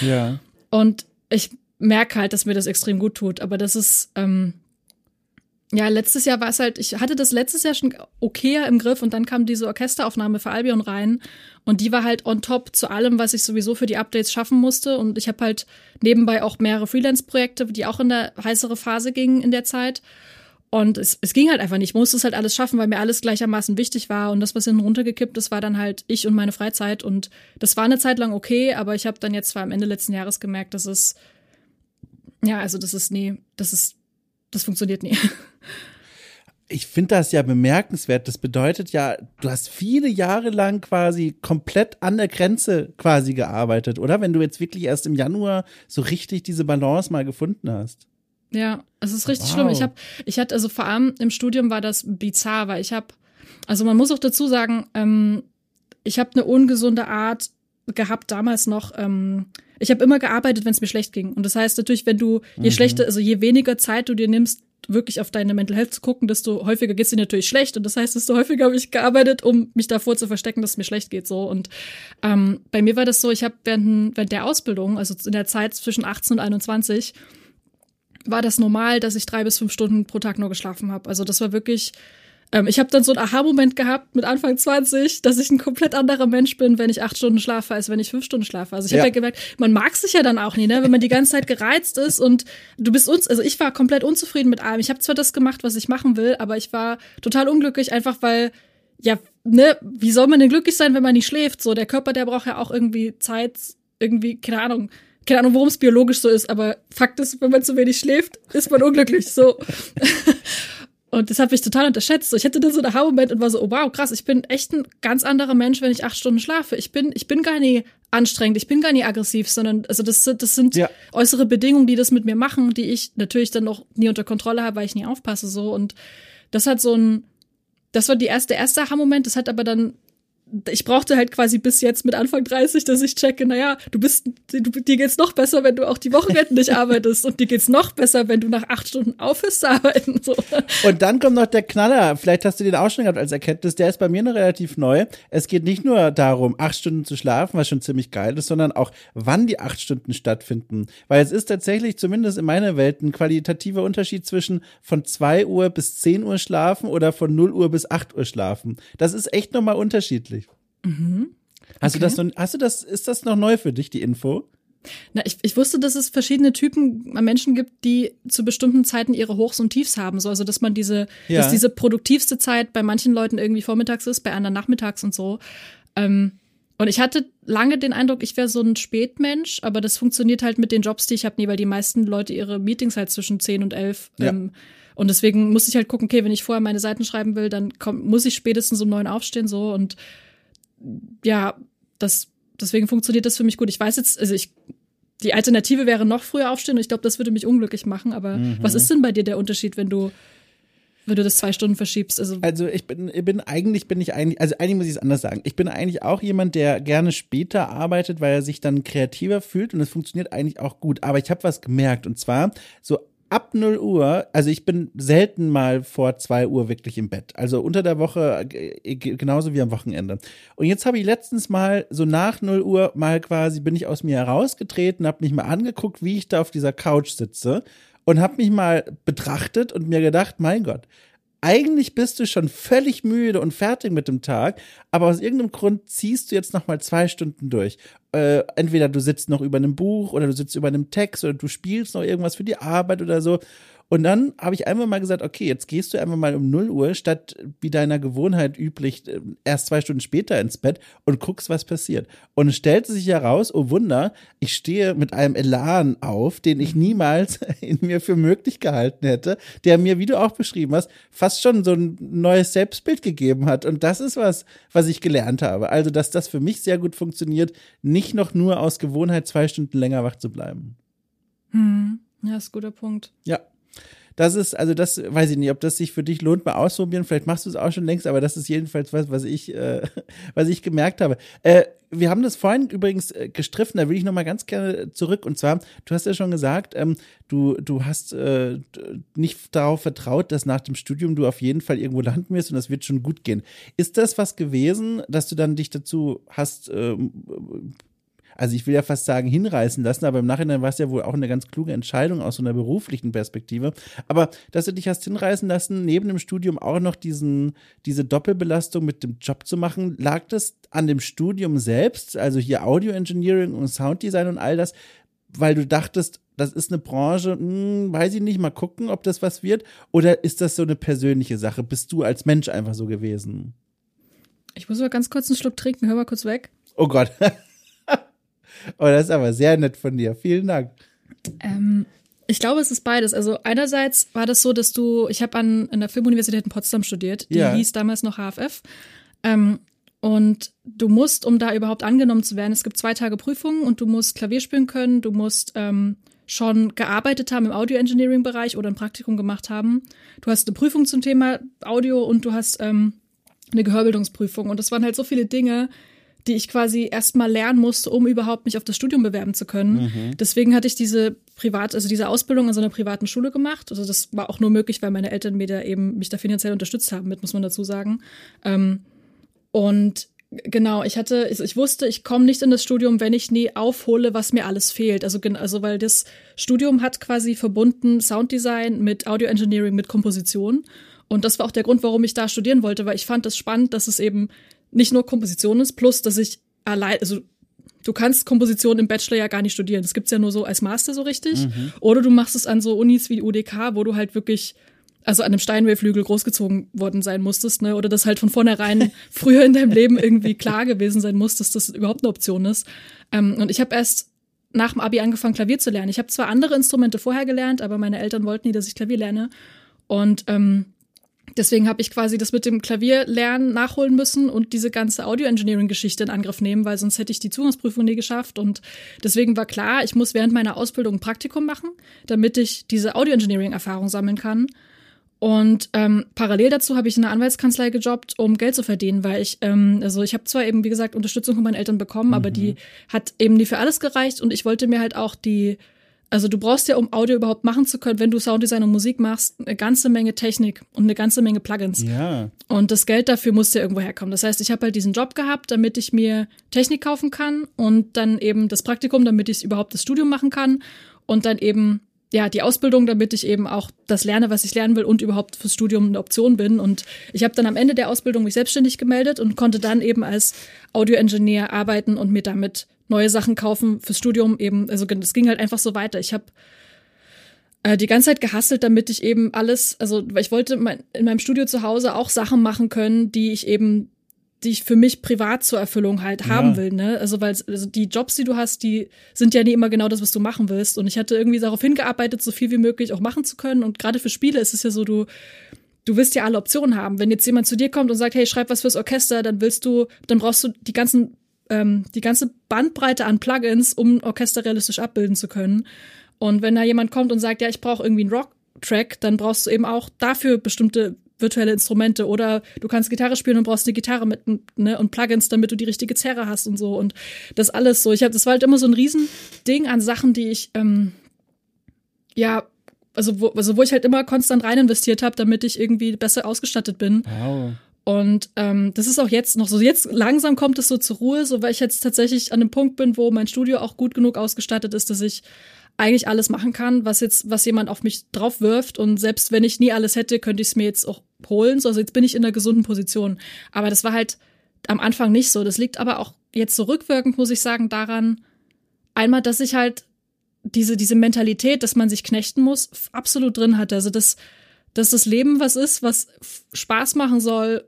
Ja. Und ich merke halt, dass mir das extrem gut tut. Aber das ist, ähm, ja, letztes Jahr war es halt, ich hatte das letztes Jahr schon okayer im Griff und dann kam diese Orchesteraufnahme für Albion rein und die war halt on top zu allem, was ich sowieso für die Updates schaffen musste und ich habe halt nebenbei auch mehrere Freelance-Projekte, die auch in der heißere Phase gingen in der Zeit und es, es ging halt einfach nicht. Ich musste es halt alles schaffen, weil mir alles gleichermaßen wichtig war und das, was hinten runtergekippt ist, war dann halt ich und meine Freizeit und das war eine Zeit lang okay, aber ich habe dann jetzt zwar am Ende letzten Jahres gemerkt, dass es ja, also das ist nee, das ist das funktioniert nie. ich finde das ja bemerkenswert. Das bedeutet ja, du hast viele Jahre lang quasi komplett an der Grenze quasi gearbeitet, oder? Wenn du jetzt wirklich erst im Januar so richtig diese Balance mal gefunden hast. Ja, es ist richtig wow. schlimm. Ich habe, ich hatte, also vor allem im Studium war das bizarr, weil ich habe, also man muss auch dazu sagen, ähm, ich habe eine ungesunde Art gehabt damals noch. Ähm, ich habe immer gearbeitet, wenn es mir schlecht ging. Und das heißt natürlich, wenn du je mhm. schlechter, also je weniger Zeit du dir nimmst, wirklich auf deine Mental Health zu gucken, desto häufiger geht's dir natürlich schlecht. Und das heißt, desto häufiger habe ich gearbeitet, um mich davor zu verstecken, dass es mir schlecht geht. So. Und ähm, bei mir war das so, ich habe während, während der Ausbildung, also in der Zeit zwischen 18 und 21, war das normal, dass ich drei bis fünf Stunden pro Tag nur geschlafen habe. Also das war wirklich ähm, ich habe dann so einen Aha-Moment gehabt mit Anfang 20, dass ich ein komplett anderer Mensch bin, wenn ich acht Stunden schlafe, als wenn ich fünf Stunden schlafe. Also ich ja. habe ja gemerkt, man mag sich ja dann auch nie, ne? wenn man die ganze Zeit gereizt ist und du bist uns, also ich war komplett unzufrieden mit allem. Ich habe zwar das gemacht, was ich machen will, aber ich war total unglücklich, einfach weil ja, ne, wie soll man denn glücklich sein, wenn man nicht schläft? So, der Körper, der braucht ja auch irgendwie Zeit, irgendwie, keine Ahnung, keine Ahnung, worum es biologisch so ist, aber Fakt ist, wenn man zu wenig schläft, ist man unglücklich. So. Und das habe ich total unterschätzt. So, ich hatte da so einen Aha-Moment und war so, oh wow, krass, ich bin echt ein ganz anderer Mensch, wenn ich acht Stunden schlafe. Ich bin, ich bin gar nie anstrengend, ich bin gar nie aggressiv, sondern also das, das sind ja. äußere Bedingungen, die das mit mir machen, die ich natürlich dann noch nie unter Kontrolle habe, weil ich nie aufpasse. so Und das hat so ein, das war die erste, der erste Aha-Moment, das hat aber dann ich brauchte halt quasi bis jetzt mit Anfang 30, dass ich checke, naja, du bist, du, dir geht's noch besser, wenn du auch die Wochenenden nicht arbeitest und dir geht's noch besser, wenn du nach acht Stunden aufhörst zu arbeiten. So. Und dann kommt noch der Knaller, vielleicht hast du den auch schon gehabt als Erkenntnis, der ist bei mir noch relativ neu. Es geht nicht nur darum, acht Stunden zu schlafen, was schon ziemlich geil ist, sondern auch, wann die acht Stunden stattfinden. Weil es ist tatsächlich, zumindest in meiner Welt, ein qualitativer Unterschied zwischen von zwei Uhr bis zehn Uhr schlafen oder von null Uhr bis acht Uhr schlafen. Das ist echt nochmal unterschiedlich. Mhm. Hast okay. du das noch, hast du das, ist das noch neu für dich, die Info? Na, ich, ich wusste, dass es verschiedene Typen Menschen gibt, die zu bestimmten Zeiten ihre Hochs und Tiefs haben. So, also dass man diese, ja. dass diese produktivste Zeit bei manchen Leuten irgendwie vormittags ist, bei anderen nachmittags und so. Ähm, und ich hatte lange den Eindruck, ich wäre so ein Spätmensch, aber das funktioniert halt mit den Jobs, die ich habe, nie, weil die meisten Leute ihre Meetings halt zwischen 10 und 11 ja. ähm, und deswegen muss ich halt gucken, okay, wenn ich vorher meine Seiten schreiben will, dann komm, muss ich spätestens um neun aufstehen so und ja, das, deswegen funktioniert das für mich gut. Ich weiß jetzt, also ich, die Alternative wäre noch früher aufstehen und ich glaube, das würde mich unglücklich machen. Aber mhm. was ist denn bei dir der Unterschied, wenn du wenn du das zwei Stunden verschiebst. Also, also ich bin, ich bin eigentlich bin ich eigentlich, also eigentlich muss ich es anders sagen. Ich bin eigentlich auch jemand, der gerne später arbeitet, weil er sich dann kreativer fühlt und es funktioniert eigentlich auch gut. Aber ich habe was gemerkt und zwar so ab 0 Uhr, also ich bin selten mal vor 2 Uhr wirklich im Bett. Also unter der Woche äh, genauso wie am Wochenende. Und jetzt habe ich letztens mal so nach 0 Uhr mal quasi bin ich aus mir herausgetreten, habe mich mal angeguckt, wie ich da auf dieser Couch sitze und habe mich mal betrachtet und mir gedacht, mein Gott, eigentlich bist du schon völlig müde und fertig mit dem Tag, aber aus irgendeinem Grund ziehst du jetzt noch mal zwei Stunden durch. Äh, entweder du sitzt noch über einem Buch oder du sitzt über einem Text oder du spielst noch irgendwas für die Arbeit oder so und dann habe ich einfach mal gesagt, okay, jetzt gehst du einfach mal um 0 Uhr statt wie deiner Gewohnheit üblich äh, erst zwei Stunden später ins Bett und guckst, was passiert. Und es stellte sich heraus, oh Wunder, ich stehe mit einem Elan auf, den ich niemals in mir für möglich gehalten hätte, der mir, wie du auch beschrieben hast, fast schon so ein neues Selbstbild gegeben hat. Und das ist was, was ich gelernt habe. Also, dass das für mich sehr gut funktioniert, nicht noch nur aus Gewohnheit zwei Stunden länger wach zu bleiben. Hm. Ja, ist ein guter Punkt. Ja, das ist, also das weiß ich nicht, ob das sich für dich lohnt, mal ausprobieren. Vielleicht machst du es auch schon längst, aber das ist jedenfalls was, was ich, äh, was ich gemerkt habe. Äh, wir haben das vorhin übrigens äh, gestriffen, da will ich nochmal ganz gerne zurück. Und zwar, du hast ja schon gesagt, ähm, du, du hast äh, nicht darauf vertraut, dass nach dem Studium du auf jeden Fall irgendwo landen wirst und das wird schon gut gehen. Ist das was gewesen, dass du dann dich dazu hast ähm, also ich will ja fast sagen, hinreißen lassen, aber im Nachhinein war es ja wohl auch eine ganz kluge Entscheidung aus so einer beruflichen Perspektive. Aber dass du dich hast hinreißen lassen, neben dem Studium auch noch diesen, diese Doppelbelastung mit dem Job zu machen, lag das an dem Studium selbst, also hier Audio Engineering und Sounddesign und all das, weil du dachtest, das ist eine Branche, hm, weiß ich nicht, mal gucken, ob das was wird? Oder ist das so eine persönliche Sache? Bist du als Mensch einfach so gewesen? Ich muss mal ganz kurz einen Schluck trinken, hör mal kurz weg. Oh Gott. Oh, das ist aber sehr nett von dir. Vielen Dank. Ähm, Ich glaube, es ist beides. Also einerseits war das so, dass du, ich habe an, an der Filmuniversität in Potsdam studiert, die Ja. hieß damals noch HFF. Ähm, und du musst, um da überhaupt angenommen zu werden, es gibt zwei Tage Prüfungen und du musst Klavier spielen können, du musst ähm, schon gearbeitet haben im Audio-Engineering-Bereich oder ein Praktikum gemacht haben. Du hast eine Prüfung zum Thema Audio und du hast ähm, eine Gehörbildungsprüfung. Und das waren halt so viele Dinge, die ich quasi erstmal lernen musste, um überhaupt mich auf das Studium bewerben zu können. Deswegen hatte ich diese privat, also diese Ausbildung in so einer privaten Schule gemacht. Also das war auch nur möglich, weil meine Eltern mir da eben mich da finanziell unterstützt haben, mit muss man dazu sagen. Ähm, und genau, ich hatte, ich, ich wusste, ich komme nicht in das Studium, wenn ich nie aufhole, was mir alles fehlt. Also, also weil das Studium hat quasi verbunden Sounddesign mit Audio Engineering, mit Komposition. Und das war auch der Grund, warum ich da studieren wollte, weil ich fand es spannend, dass es eben nicht nur Komposition ist, plus dass ich allein, also du kannst Komposition im Bachelor ja gar nicht studieren. Das gibt's ja nur so als Master so richtig. Oder du machst es an so Unis wie die UDK, wo du halt wirklich also an einem Steinway-Flügel großgezogen worden sein musstest, ne? Oder das halt von vornherein früher in deinem Leben irgendwie klar gewesen sein muss, dass das überhaupt eine Option ist. Ähm, und ich habe erst nach dem Abi angefangen, Klavier zu lernen. Ich habe zwar andere Instrumente vorher gelernt, aber meine Eltern wollten nie, dass ich Klavier lerne. Und ähm, Deswegen habe ich quasi das mit dem Klavierlernen nachholen müssen und diese ganze Audio-Engineering-Geschichte in Angriff nehmen, weil sonst hätte ich die Zugangsprüfung nie geschafft. Und deswegen war klar, ich muss während meiner Ausbildung ein Praktikum machen, damit ich diese Audio-Engineering-Erfahrung sammeln kann. Und ähm, parallel dazu habe ich in einer Anwaltskanzlei gejobbt, um Geld zu verdienen, weil ich, ähm, also ich habe zwar eben, wie gesagt, Unterstützung von meinen Eltern bekommen, aber die hat eben nie für alles gereicht und ich wollte mir halt auch die also du brauchst ja, um Audio überhaupt machen zu können, wenn du Sounddesign und Musik machst, eine ganze Menge Technik und eine ganze Menge Plugins. Ja. Und das Geld dafür musste irgendwo herkommen. Das heißt, ich habe halt diesen Job gehabt, damit ich mir Technik kaufen kann und dann eben das Praktikum, damit ich überhaupt das Studium machen kann und dann eben ja die Ausbildung, damit ich eben auch das lerne, was ich lernen will und überhaupt fürs Studium eine Option bin. Und ich habe dann am Ende der Ausbildung mich selbstständig gemeldet und konnte dann eben als Audioingenieur arbeiten und mir damit neue Sachen kaufen fürs Studium eben. Also es ging halt einfach so weiter. Ich habe äh, die ganze Zeit gehasselt, damit ich eben alles, also weil ich wollte mein, in meinem Studio zu Hause auch Sachen machen können, die ich eben, die ich für mich privat zur Erfüllung halt haben Ja. will, ne? Also weil also die Jobs, die du hast, die sind ja nie immer genau das, was du machen willst. Und ich hatte irgendwie darauf hingearbeitet, so viel wie möglich auch machen zu können. Und gerade für Spiele ist es ja so, du du willst ja alle Optionen haben. Wenn jetzt jemand zu dir kommt und sagt, hey, schreib was fürs Orchester, dann willst du, dann brauchst du die ganzen, ähm, die ganze Bandbreite an Plugins, um Orchester realistisch abbilden zu können. Und wenn da jemand kommt und sagt, ja, ich brauche irgendwie einen Rock-Track, dann brauchst du eben auch dafür bestimmte virtuelle Instrumente oder du kannst Gitarre spielen und brauchst eine Gitarre mit ne, und Plugins, damit du die richtige Zerre hast und so und das alles so. Ich habe, das war halt immer so ein Riesending an Sachen, die ich ähm, ja also wo, also wo ich halt immer konstant rein investiert habe, damit ich irgendwie besser ausgestattet bin. Wow. Und ähm, das ist auch jetzt noch so. Jetzt langsam kommt es so zur Ruhe, so weil ich jetzt tatsächlich an einem Punkt bin, wo mein Studio auch gut genug ausgestattet ist, dass ich eigentlich alles machen kann, was jetzt, was jemand auf mich drauf wirft. Und selbst wenn ich nie alles hätte, könnte ich es mir jetzt auch holen. So, also jetzt bin ich in einer gesunden Position. Aber das war halt am Anfang nicht so. Das liegt aber auch jetzt so rückwirkend, muss ich sagen, daran, einmal, dass ich halt diese, diese Mentalität, dass man sich knechten muss, absolut drin hatte. Also, dass, dass das Leben was ist, was Spaß machen soll,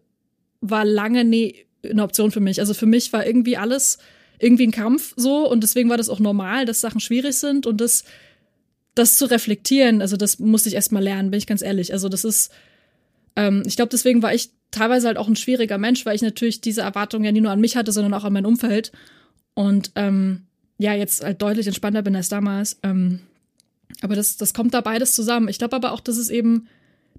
war lange nie eine Option für mich. Also für mich war irgendwie alles irgendwie ein Kampf so und deswegen war das auch normal, dass Sachen schwierig sind und das, das zu reflektieren, also das musste ich erst mal lernen, bin ich ganz ehrlich. Also das ist, ähm, ich glaube, deswegen war ich teilweise halt auch ein schwieriger Mensch, weil ich natürlich diese Erwartungen ja nie nur an mich hatte, sondern auch an mein Umfeld. Und ähm, ja, jetzt halt deutlich entspannter bin als damals. Ähm, aber das, das kommt da beides zusammen. Ich glaube aber auch, dass es eben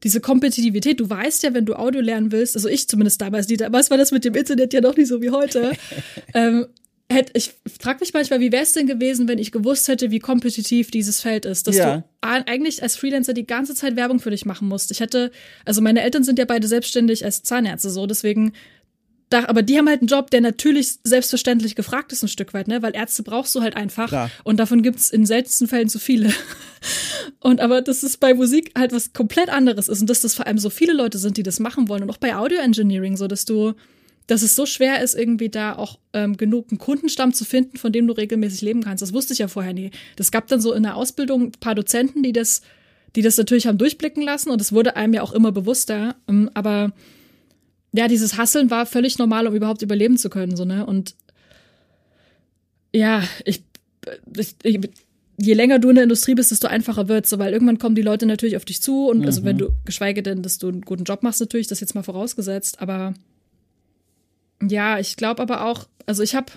diese Kompetitivität, du weißt ja, wenn du Audio lernen willst, also ich zumindest damals, die, damals war das mit dem Internet ja noch nicht so wie heute. ähm, hätt, ich frage mich manchmal, wie wäre es denn gewesen, wenn ich gewusst hätte, wie kompetitiv dieses Feld ist, dass Ja. du eigentlich als Freelancer die ganze Zeit Werbung für dich machen musst. Ich hätte, also meine Eltern sind ja beide selbstständig als Zahnärzte so, deswegen da, aber die haben halt einen Job, der natürlich selbstverständlich gefragt ist, ein Stück weit, ne? Weil Ärzte brauchst du halt einfach. Klar. Und davon gibt's in seltensten Fällen zu viele. Und aber das ist bei Musik halt was komplett anderes ist und dass das vor allem so viele Leute sind, die das machen wollen. Und auch bei Audio Engineering, so dass du, dass es so schwer ist, irgendwie da auch ähm, genug einen Kundenstamm zu finden, von dem du regelmäßig leben kannst. Das wusste ich ja vorher nie. Das gab dann so in der Ausbildung ein paar Dozenten, die das, die das natürlich haben durchblicken lassen und es wurde einem ja auch immer bewusster. Ähm, aber ja, dieses Hasseln war völlig normal, um überhaupt überleben zu können, so, ne? Und ja, ich, ich, ich je länger du in der Industrie bist, desto einfacher wird so, weil irgendwann kommen die Leute natürlich auf dich zu und mhm. also wenn mhm. du, geschweige denn, dass du einen guten Job machst, natürlich, das jetzt mal vorausgesetzt, aber ja, ich glaube aber auch, also ich habe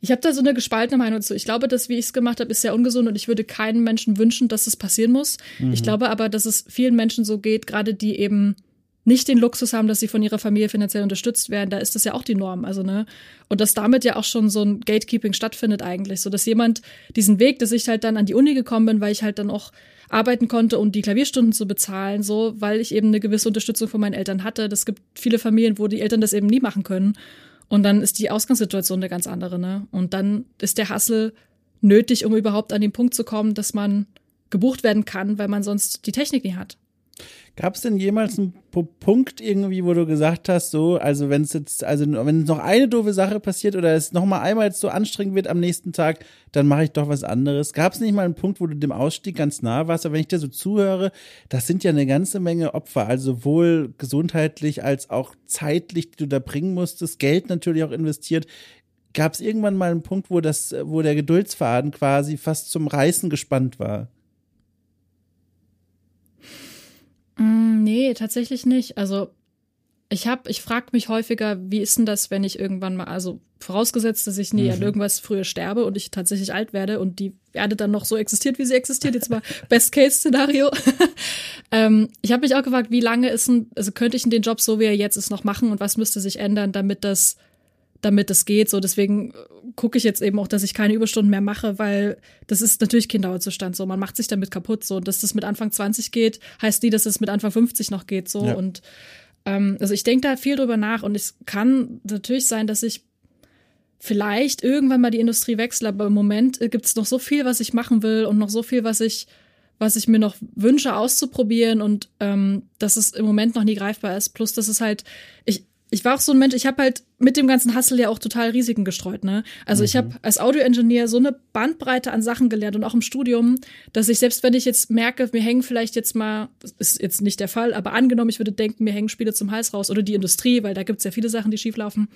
ich habe da so eine gespaltene Meinung zu. Ich glaube, dass wie ich es gemacht habe, ist sehr ungesund und ich würde keinem Menschen wünschen, dass es passieren muss. Mhm. Ich glaube aber, dass es vielen Menschen so geht, gerade die eben nicht den Luxus haben, dass sie von ihrer Familie finanziell unterstützt werden, da ist das ja auch die Norm. Also, ne? Und dass damit ja auch schon so ein Gatekeeping stattfindet eigentlich. So dass jemand diesen Weg, dass ich halt dann an die Uni gekommen bin, weil ich halt dann auch arbeiten konnte, um die Klavierstunden zu bezahlen, so, weil ich eben eine gewisse Unterstützung von meinen Eltern hatte. Das gibt viele Familien, wo die Eltern das eben nie machen können. Und dann ist die Ausgangssituation eine ganz andere, ne? Und dann ist der Hassel nötig, um überhaupt an den Punkt zu kommen, dass man gebucht werden kann, weil man sonst die Technik nie hat. Gab es denn jemals einen Punkt irgendwie, wo du gesagt hast, so, also wenn es jetzt, also wenn noch eine doofe Sache passiert oder es noch mal einmal so anstrengend wird am nächsten Tag, dann mache ich doch was anderes. Gab es nicht mal einen Punkt, wo du dem Ausstieg ganz nah warst? Aber wenn ich dir so zuhöre, das sind ja eine ganze Menge Opfer, also sowohl gesundheitlich als auch zeitlich, die du da bringen musstest, Geld natürlich auch investiert. Gab es irgendwann mal einen Punkt, wo das, wo der Geduldsfaden quasi fast zum Reißen gespannt war? Nee, tatsächlich nicht. Also ich habe, ich frage mich häufiger, wie ist denn das, wenn ich irgendwann mal, also vorausgesetzt, dass ich nie mhm. an irgendwas früher sterbe und ich tatsächlich alt werde und die Erde dann noch so existiert, wie sie existiert, jetzt mal Best-Case-Szenario. ähm, ich habe mich auch gefragt, wie lange ist ein, also könnte ich den Job so, wie er jetzt ist, noch machen und was müsste sich ändern, damit das damit es geht. So, deswegen äh, gucke ich jetzt eben auch, dass ich keine Überstunden mehr mache, weil das ist natürlich kein Dauerzustand. So, man macht sich damit kaputt. So, und dass das mit Anfang 20 geht, heißt nie, dass es mit Anfang 50 noch geht. So, ja. und ähm, also ich denke da viel drüber nach und es kann natürlich sein, dass ich vielleicht irgendwann mal die Industrie wechsle, aber im Moment äh, gibt es noch so viel, was ich machen will und noch so viel, was ich was ich mir noch wünsche auszuprobieren und ähm, dass es im Moment noch nie greifbar ist. Plus, dass es halt, ich, ich war auch so ein Mensch, ich habe halt mit dem ganzen Hustle ja auch total Risiken gestreut, ne? Also mhm. ich habe als Audioingenieur so eine Bandbreite an Sachen gelernt und auch im Studium, dass ich selbst wenn ich jetzt merke, mir hängen vielleicht jetzt mal, das ist jetzt nicht der Fall, aber angenommen, ich würde denken, mir hängen Spiele zum Hals raus oder die Industrie, weil da gibt's ja viele Sachen, die schieflaufen,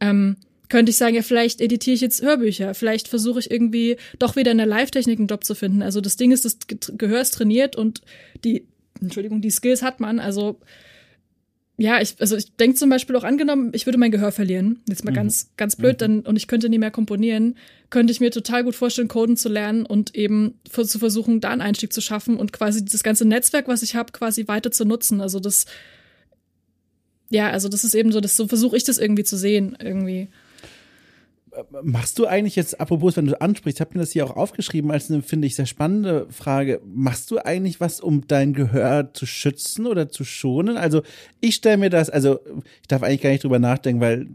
ähm, könnte ich sagen, ja, vielleicht editiere ich jetzt Hörbücher, vielleicht versuche ich irgendwie doch wieder in der Live-Technik einen Job zu finden. Also das Ding ist, das Gehör ist trainiert und die, Entschuldigung, die Skills hat man, also ja, ich, also ich denke zum Beispiel auch angenommen, ich würde mein Gehör verlieren, jetzt mal mhm. ganz, ganz blöd, mhm. dann, und ich könnte nie mehr komponieren, könnte ich mir total gut vorstellen, Coden zu lernen und eben für, zu versuchen, da einen Einstieg zu schaffen und quasi das ganze Netzwerk, was ich habe, quasi weiter zu nutzen. Also das, ja, also das ist eben so, das so versuche ich das irgendwie zu sehen, irgendwie. Machst du eigentlich jetzt, apropos, wenn du ansprichst, ich habe mir das hier auch aufgeschrieben als eine, finde ich, sehr spannende Frage. Machst du eigentlich was, um dein Gehör zu schützen oder zu schonen? Also ich stelle mir das, also ich darf eigentlich gar nicht drüber nachdenken, weil,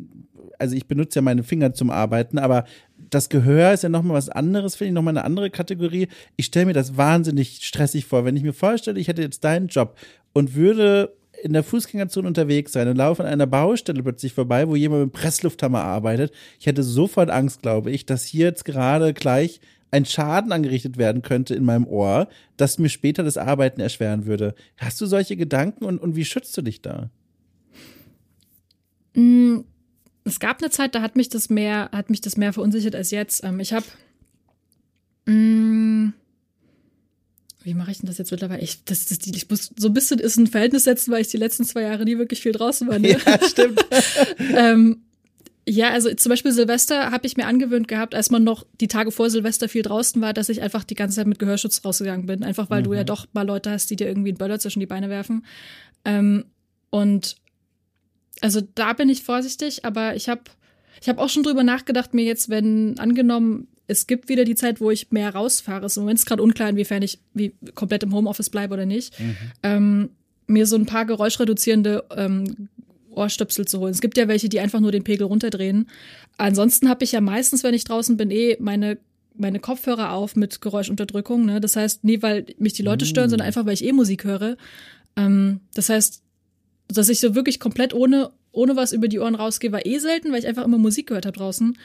also ich benutze ja meine Finger zum Arbeiten, aber das Gehör ist ja nochmal was anderes, finde ich, nochmal eine andere Kategorie. Ich stelle mir das wahnsinnig stressig vor, wenn ich mir vorstelle, ich hätte jetzt deinen Job und würde in der Fußgängerzone unterwegs sein und laufe an einer Baustelle plötzlich vorbei, wo jemand mit Presslufthammer arbeitet. Ich hätte sofort Angst, glaube ich, dass hier jetzt gerade gleich ein Schaden angerichtet werden könnte in meinem Ohr, das mir später das Arbeiten erschweren würde. Hast du solche Gedanken und, und wie schützt du dich da? Mm, es gab eine Zeit, da hat mich das mehr, hat mich das mehr verunsichert als jetzt. Ähm, ich habe mm, wie mache ich denn das jetzt mittlerweile? Ich, das, das, ich muss so ein bisschen ist ein Verhältnis setzen, weil ich die letzten zwei Jahre nie wirklich viel draußen war. Ne? Ja, stimmt. ähm, ja, also zum Beispiel Silvester habe ich mir angewöhnt gehabt, als man noch die Tage vor Silvester viel draußen war, dass ich einfach die ganze Zeit mit Gehörschutz rausgegangen bin. Einfach weil mhm. du ja mhm. doch mal Leute hast, die dir irgendwie einen Böller zwischen die Beine werfen. Ähm, und also da bin ich vorsichtig, aber ich habe ich hab auch schon drüber nachgedacht, mir jetzt, wenn angenommen, es gibt wieder die Zeit, wo ich mehr rausfahre. Es ist im Moment gerade unklar, inwiefern ich wie komplett im Homeoffice bleibe oder nicht. Mhm. Ähm, mir so ein paar geräuschreduzierende ähm, Ohrstöpsel zu holen. Es gibt ja welche, die einfach nur den Pegel runterdrehen. Ansonsten habe ich ja meistens, wenn ich draußen bin, eh meine meine Kopfhörer auf mit Geräuschunterdrückung. Ne? Das heißt, nie weil mich die Leute stören, mhm. sondern einfach weil ich eh Musik höre. Ähm, das heißt, dass ich so wirklich komplett ohne ohne was über die Ohren rausgehe, war eh selten, weil ich einfach immer Musik gehört habe draußen.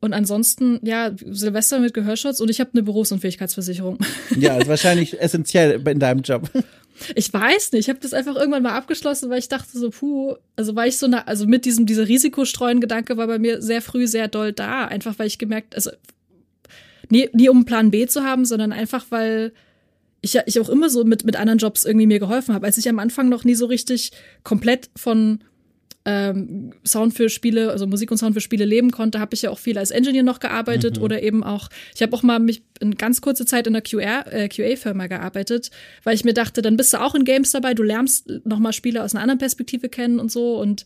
Und ansonsten, ja, Silvester mit Gehörschutz und ich habe eine Berufsunfähigkeitsversicherung. Ja, ist wahrscheinlich essentiell in deinem Job. Ich weiß nicht, ich habe das einfach irgendwann mal abgeschlossen, weil ich dachte so, puh, also weil ich so eine, also mit diesem, dieser Risikostreuen Gedanke war bei mir sehr früh sehr doll da, einfach weil ich gemerkt, also nie, nie um Plan B zu haben, sondern einfach, weil ich ja ich auch immer so mit, mit anderen Jobs irgendwie mir geholfen habe. Als ich am Anfang noch nie so richtig komplett von ähm, Sound für Spiele, also Musik und Sound für Spiele leben konnte, habe ich ja auch viel als Engineer noch gearbeitet mhm. oder eben auch, ich habe auch mal mich in ganz kurze Zeit in der QR, äh, QA-Firma gearbeitet, weil ich mir dachte, dann bist du auch in Games dabei, du lernst nochmal Spiele aus einer anderen Perspektive kennen und so und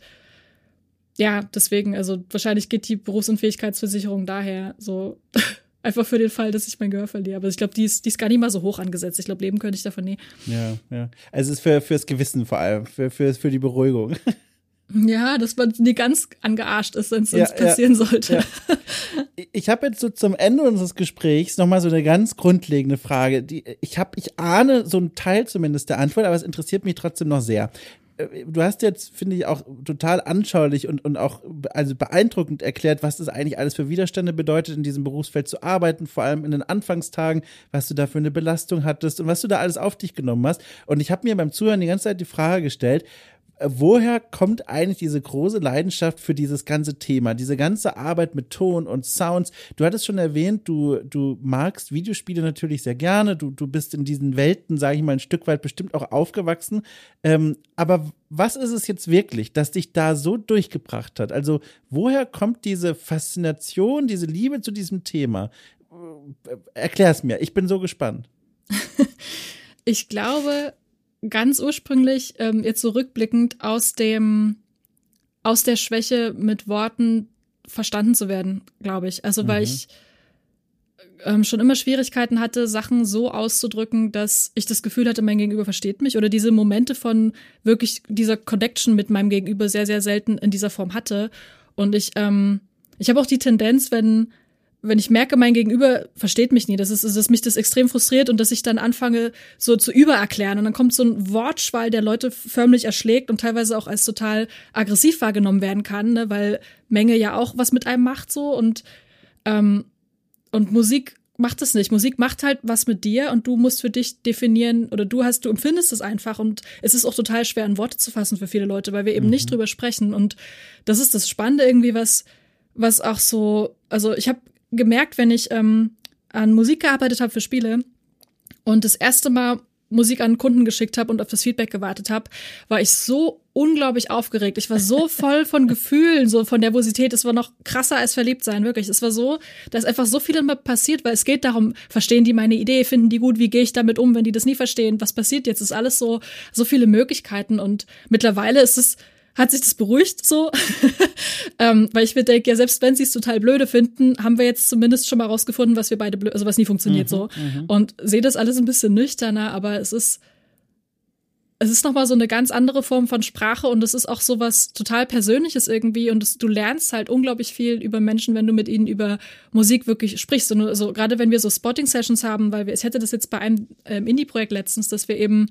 ja, deswegen, also wahrscheinlich geht die Berufsunfähigkeitsversicherung daher so einfach für den Fall, dass ich mein Gehör verliere. Aber ich glaube, die ist, die ist gar nicht mal so hoch angesetzt. Ich glaube, leben könnte ich davon nie. Ja, ja. Also es ist für, fürs Gewissen vor allem, für, für, für die Beruhigung. Ja, dass man nie ganz angearscht ist, wenn es ja, passieren ja, sollte. Ja. Ich habe jetzt so zum Ende unseres Gesprächs nochmal so eine ganz grundlegende Frage. Die, ich habe, ich ahne so einen Teil zumindest der Antwort, aber es interessiert mich trotzdem noch sehr. Äh, du hast jetzt, finde ich, auch total anschaulich und, und auch also beeindruckend erklärt, was das eigentlich alles für Widerstände bedeutet, in diesem Berufsfeld zu arbeiten, vor allem in den Anfangstagen, was du da für eine Belastung hattest und was du da alles auf dich genommen hast. Und ich habe mir beim Zuhören die ganze Zeit die Frage gestellt, woher kommt eigentlich diese große Leidenschaft für dieses ganze Thema, diese ganze Arbeit mit Ton und Sounds? Du hattest schon erwähnt, du, du magst Videospiele natürlich sehr gerne, du, du bist in diesen Welten, sage ich mal, ein Stück weit bestimmt auch aufgewachsen. Ähm, aber was ist es jetzt wirklich, das dich da so durchgebracht hat? Also, woher kommt diese Faszination, diese Liebe zu diesem Thema? Erklär es mir, ich bin so gespannt. ich glaube, ganz ursprünglich, ähm, jetzt so rückblickend, aus dem, aus der Schwäche mit Worten verstanden zu werden, glaube ich. Also, weil mhm. ich ähm, schon immer Schwierigkeiten hatte, Sachen so auszudrücken, dass ich das Gefühl hatte, mein Gegenüber versteht mich oder diese Momente von wirklich dieser Connection mit meinem Gegenüber sehr, sehr selten in dieser Form hatte. Und ich, ähm, ich habe auch die Tendenz, wenn wenn ich merke, mein Gegenüber versteht mich nie, dass, es, dass mich das extrem frustriert und dass ich dann anfange, so zu übererklären. Und dann kommt so ein Wortschwall, der Leute förmlich erschlägt und teilweise auch als total aggressiv wahrgenommen werden kann, ne? weil Menge ja auch was mit einem macht so und, ähm, und Musik macht es nicht. Musik macht halt was mit dir und du musst für dich definieren oder du hast, du empfindest es einfach und es ist auch total schwer in Worte zu fassen für viele Leute, weil wir eben mhm. nicht drüber sprechen. Und das ist das Spannende irgendwie, was, was auch so, also ich habe gemerkt, wenn ich ähm, an Musik gearbeitet habe für Spiele und das erste Mal Musik an Kunden geschickt habe und auf das Feedback gewartet habe, war ich so unglaublich aufgeregt. Ich war so voll von Gefühlen, so von Nervosität. Es war noch krasser als verliebt sein, wirklich. Es war so, da ist einfach so viel immer passiert, weil es geht darum, verstehen die meine Idee, finden die gut, wie gehe ich damit um, wenn die das nie verstehen, was passiert jetzt? Es ist alles so, so viele Möglichkeiten und mittlerweile ist es hat sich das beruhigt so. ähm, weil ich mir denke, ja, selbst wenn sie es total blöde finden, haben wir jetzt zumindest schon mal rausgefunden, was wir beide blöd, also was nie funktioniert mhm, so. Mhm. Und sehe das alles ein bisschen nüchterner, aber es ist, es ist nochmal so eine ganz andere Form von Sprache und es ist auch so was total Persönliches irgendwie und es, du lernst halt unglaublich viel über Menschen, wenn du mit ihnen über Musik wirklich sprichst. Und also gerade wenn wir so Spotting-Sessions haben, weil wir, ich hätte das jetzt bei einem ähm, Indie-Projekt letztens, dass wir eben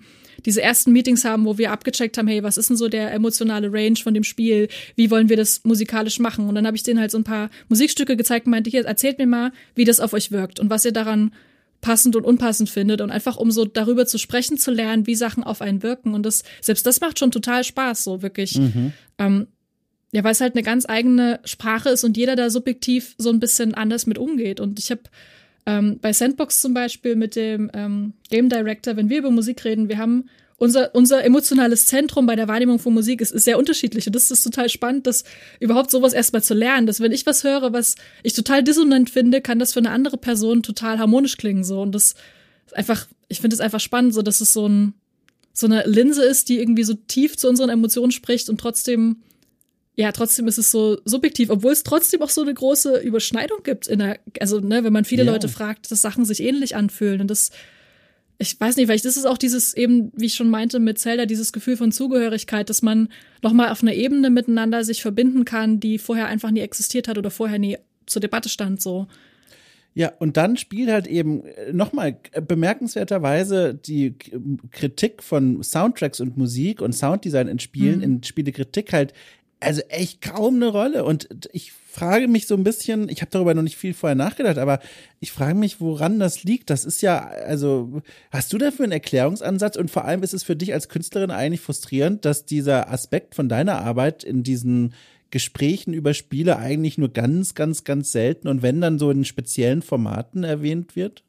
diese ersten Meetings haben, wo wir abgecheckt haben, hey, was ist denn so der emotionale Range von dem Spiel? Wie wollen wir das musikalisch machen? Und dann habe ich denen halt so ein paar Musikstücke gezeigt und meinte, hier, erzählt mir mal, wie das auf euch wirkt und was ihr daran passend und unpassend findet und einfach um so darüber zu sprechen zu lernen, wie Sachen auf einen wirken und das selbst das macht schon total Spaß, so wirklich. Mhm. Ähm, ja, weil es halt eine ganz eigene Sprache ist und jeder da subjektiv so ein bisschen anders mit umgeht. Und ich habe ähm, bei Sandbox zum Beispiel mit dem ähm, Game Director, wenn wir über Musik reden, wir haben unser, unser emotionales Zentrum bei der Wahrnehmung von Musik ist, ist sehr unterschiedlich. Und das ist total spannend, das überhaupt sowas erstmal zu lernen. Dass wenn ich was höre, was ich total dissonant finde, kann das für eine andere Person total harmonisch klingen. So. Und das ist einfach, ich finde es einfach spannend, so dass es so ein, so eine Linse ist, die irgendwie so tief zu unseren Emotionen spricht und trotzdem, ja, trotzdem ist es so subjektiv, obwohl es trotzdem auch so eine große Überschneidung gibt in der, also, ne, wenn man viele ja. Leute fragt, dass Sachen sich ähnlich anfühlen. Und das ich weiß nicht, vielleicht ist es auch dieses eben, wie ich schon meinte, mit Zelda, dieses Gefühl von Zugehörigkeit, dass man nochmal auf einer Ebene miteinander sich verbinden kann, die vorher einfach nie existiert hat oder vorher nie zur Debatte stand, so. Ja, und dann spielt halt eben äh, nochmal äh, bemerkenswerterweise die Kritik von Soundtracks und Musik und Sounddesign in Spielen, mhm. in Spielekritik halt also echt kaum eine Rolle. Und ich frage mich so ein bisschen, ich habe darüber noch nicht viel vorher nachgedacht, aber ich frage mich, woran das liegt. Das ist ja, also, hast du dafür einen Erklärungsansatz? Und vor allem ist es für dich als Künstlerin eigentlich frustrierend, dass dieser Aspekt von deiner Arbeit in diesen Gesprächen über Spiele eigentlich nur ganz, ganz, ganz selten und wenn dann so in speziellen Formaten erwähnt wird?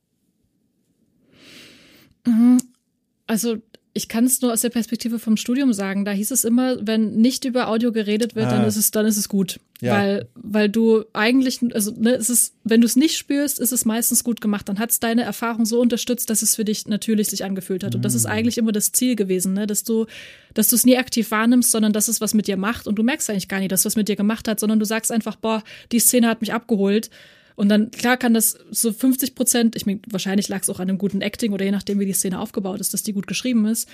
Mhm. Also ich kann es nur aus der Perspektive vom Studium sagen. Da hieß es immer, wenn nicht über Audio geredet wird, ah. dann ist es, dann ist es gut. Ja. Weil, weil du eigentlich, also ne, es ist, wenn du es nicht spürst, ist es meistens gut gemacht. Dann hat es deine Erfahrung so unterstützt, dass es für dich natürlich sich angefühlt hat. Mhm. Und das ist mm. eigentlich immer das Ziel gewesen, ne? dass du, dass du es nie aktiv wahrnimmst, sondern dass es was mit dir macht. Und du merkst eigentlich gar nicht, dass es was mit dir gemacht hat, sondern du sagst einfach, boah, die Szene hat mich abgeholt. Und dann, klar, kann das so 50 Prozent, ich meine, wahrscheinlich lag es auch an einem guten Acting oder je nachdem, wie die Szene aufgebaut ist, dass die gut geschrieben ist.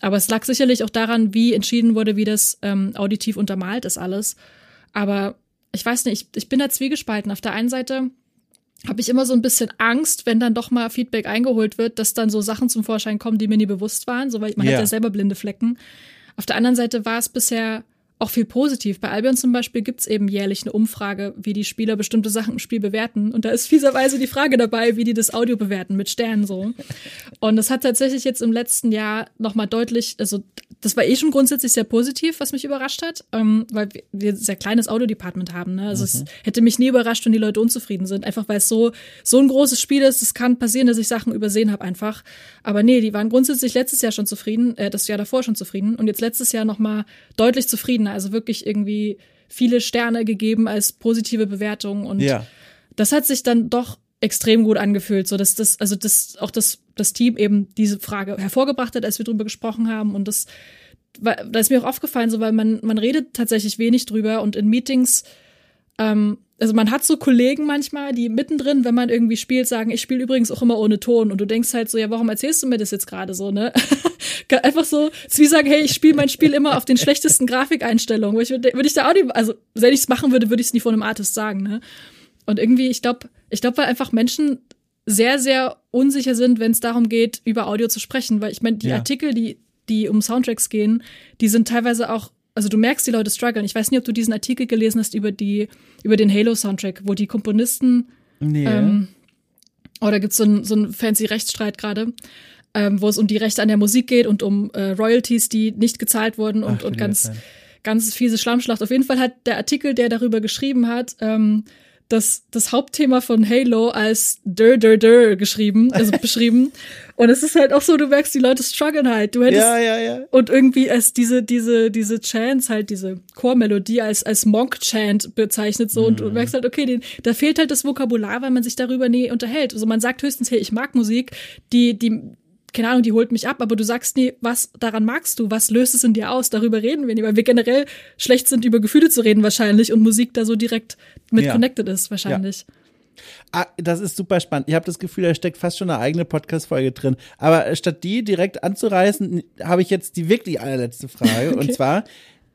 Aber es lag sicherlich auch daran, wie entschieden wurde, wie das ähm, auditiv untermalt ist alles. Aber ich weiß nicht, ich, ich bin da zwiegespalten. Auf der einen Seite habe ich immer so ein bisschen Angst, wenn dann doch mal Feedback eingeholt wird, dass dann so Sachen zum Vorschein kommen, die mir nie bewusst waren, so weil man yeah. hat ja selber blinde Flecken. Auf der anderen Seite war es bisher auch viel positiv. Bei Albion zum Beispiel gibt's eben jährlich eine Umfrage, wie die Spieler bestimmte Sachen im Spiel bewerten. Und da ist fieserweise die Frage dabei, wie die das Audio bewerten mit Sternen so. Und das hat tatsächlich jetzt im letzten Jahr nochmal deutlich, also das war eh schon grundsätzlich sehr positiv, was mich überrascht hat, ähm, weil wir ein sehr kleines Audio-Department haben. Ne? Also mhm. es hätte mich nie überrascht, wenn die Leute unzufrieden sind, einfach weil es so, so ein großes Spiel ist. Es kann passieren, dass ich Sachen übersehen habe einfach. Aber nee, die waren grundsätzlich letztes Jahr schon zufrieden, äh, das Jahr davor schon zufrieden und jetzt letztes Jahr nochmal deutlich zufriedener also wirklich irgendwie viele Sterne gegeben als positive Bewertung und ja. das hat sich dann doch extrem gut angefühlt, so dass das, also das, auch das, das Team eben diese Frage hervorgebracht hat, als wir drüber gesprochen haben und das, da ist mir auch aufgefallen, so weil man, man redet tatsächlich wenig drüber und in Meetings ähm, also man hat so Kollegen manchmal, die mittendrin, wenn man irgendwie spielt, sagen, ich spiele übrigens auch immer ohne Ton. Und du denkst halt so, ja, warum erzählst du mir das jetzt gerade so, ne? Einfach so, es wie sagen, hey, ich spiele mein Spiel immer auf den schlechtesten Grafikeinstellungen. Würde ich, würd ich da auch nicht, also wenn ich es machen würde, würde ich es nie von einem Artist sagen, ne? Und irgendwie, ich glaube, ich glaube, weil einfach Menschen sehr, sehr unsicher sind, wenn es darum geht, über Audio zu sprechen. Weil ich meine, die ja. Artikel, die, die um Soundtracks gehen, die sind teilweise auch also du merkst, die Leute strugglen. Ich weiß nicht, ob du diesen Artikel gelesen hast über die, über den Halo-Soundtrack, wo die Komponisten, nee. ähm, oh, da gibt's so einen so einen fancy Rechtsstreit gerade, ähm, wo es um die Rechte an der Musik geht und um äh, Royalties, die nicht gezahlt wurden und, Ach, und ganz, ganz fiese Schlammschlacht. Auf jeden Fall hat der Artikel, der darüber geschrieben hat, ähm, das, das Hauptthema von Halo als Dur Dur Dur geschrieben, also beschrieben. Und es ist halt auch so, du merkst, die Leute strugglen halt. Du hättest, ja, ja, ja. Und irgendwie als diese, diese, diese Chants halt, diese Chormelodie als, als Monk-Chant bezeichnet so. Mhm. Und du mhm. merkst halt, okay, den, da fehlt halt das Vokabular, weil man sich darüber nie unterhält. Also man sagt höchstens, hey, ich mag Musik, die, die keine Ahnung, die holt mich ab, aber du sagst nie, was daran magst du, was löst es in dir aus, darüber reden wir nie, weil wir generell schlecht sind, über Gefühle zu reden wahrscheinlich und Musik da so direkt mit ja. connected ist wahrscheinlich. Ja. Ah, das ist super spannend. Ich habe das Gefühl, da steckt fast schon eine eigene Podcast-Folge drin. Aber statt die direkt anzureißen, habe ich jetzt die wirklich allerletzte Frage. okay. Und zwar,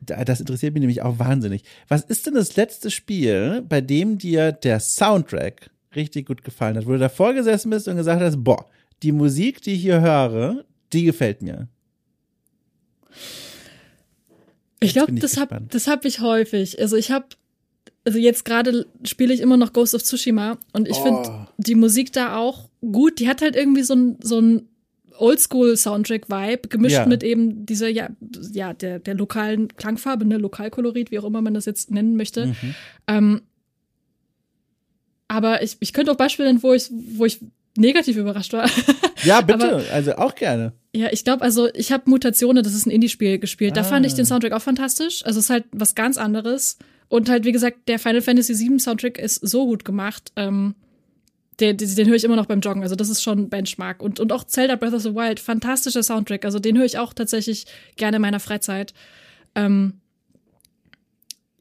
das interessiert mich nämlich auch wahnsinnig. Was ist denn das letzte Spiel, bei dem dir der Soundtrack richtig gut gefallen hat, wo du davor gesessen bist und gesagt hast, boah, die Musik, die ich hier höre, die gefällt mir. Ich glaube, das habe das hab ich häufig. Also ich habe also jetzt gerade spiele ich immer noch Ghost of Tsushima und ich oh. finde die Musik da auch gut. Die hat halt irgendwie so ein so ein Oldschool-Soundtrack-Vibe, gemischt ja. mit eben dieser, ja, ja, der, der lokalen Klangfarbe, ne, Lokalkolorit, wie auch immer man das jetzt nennen möchte. Mhm. Ähm, aber ich, ich könnte auch Beispiele nennen, wo ich, wo ich negativ überrascht war. Ja, bitte, Aber, also auch gerne. Ja, ich glaube, also ich habe Mutationen, das ist ein Indie-Spiel gespielt. Da ah. fand ich den Soundtrack auch fantastisch. Also es ist halt was ganz anderes. Und halt, wie gesagt, der Final Fantasy VII Soundtrack ist so gut gemacht. Ähm, den, den, höre ich immer noch beim Joggen. Also das ist schon Benchmark. Und, und auch Zelda Breath of the Wild, fantastischer Soundtrack. Also den höre ich auch tatsächlich gerne in meiner Freizeit. Ähm,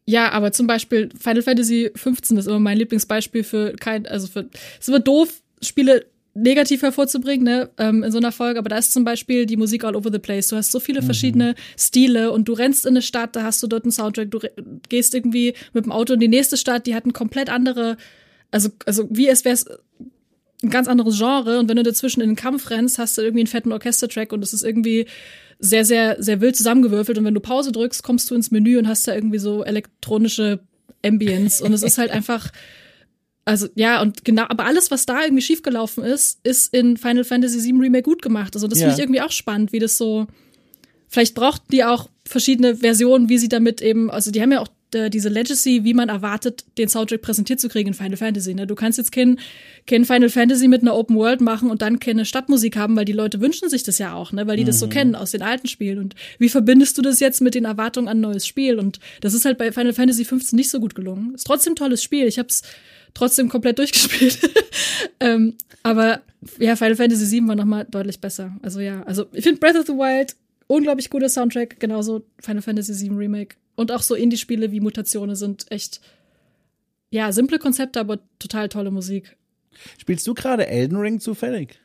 ja, aber zum Beispiel Final Fantasy 15 ist immer mein Lieblingsbeispiel für kein, also für, ist immer doof, Spiele negativ hervorzubringen, ne, ähm, in so einer Folge, aber da ist zum Beispiel die Musik all over the place. Du hast so viele mhm. verschiedene Stile und du rennst in eine Stadt, da hast du dort einen Soundtrack, du gehst irgendwie mit dem Auto in die nächste Stadt, die hat ein komplett andere, also, also wie es wäre ein ganz anderes Genre und wenn du dazwischen in den Kampf rennst, hast du irgendwie einen fetten Orchestertrack und es ist irgendwie sehr, sehr, sehr wild zusammengewürfelt und wenn du Pause drückst, kommst du ins Menü und hast da irgendwie so elektronische Ambience und es ist halt einfach also ja, und genau, aber alles, was da irgendwie schiefgelaufen ist, ist in Final Fantasy VII Remake gut gemacht. Also das ja. finde ich irgendwie auch spannend, wie das so. Vielleicht braucht die auch verschiedene Versionen, wie sie damit eben, also die haben ja auch äh, diese Legacy, wie man erwartet, den Soundtrack präsentiert zu kriegen in Final Fantasy. Ne? Du kannst jetzt kein, kein Final Fantasy mit einer Open World machen und dann keine Stadtmusik haben, weil die Leute wünschen sich das ja auch, ne? weil die mhm. das so mhm. kennen aus den alten Spielen. Und wie verbindest du das jetzt mit den Erwartungen an ein neues Spiel? Und das ist halt bei Final Fantasy 15 nicht so gut gelungen. Ist trotzdem ein tolles Spiel. Ich habe es trotzdem komplett durchgespielt. ähm, aber ja, Final Fantasy 7 war nochmal deutlich besser. Also ja, also ich finde Breath of the Wild unglaublich guter Soundtrack, genauso Final Fantasy 7 Remake. Und auch so Indie-Spiele wie Mutationen sind echt, ja, simple Konzepte, aber total tolle Musik. Spielst du gerade Elden Ring zufällig?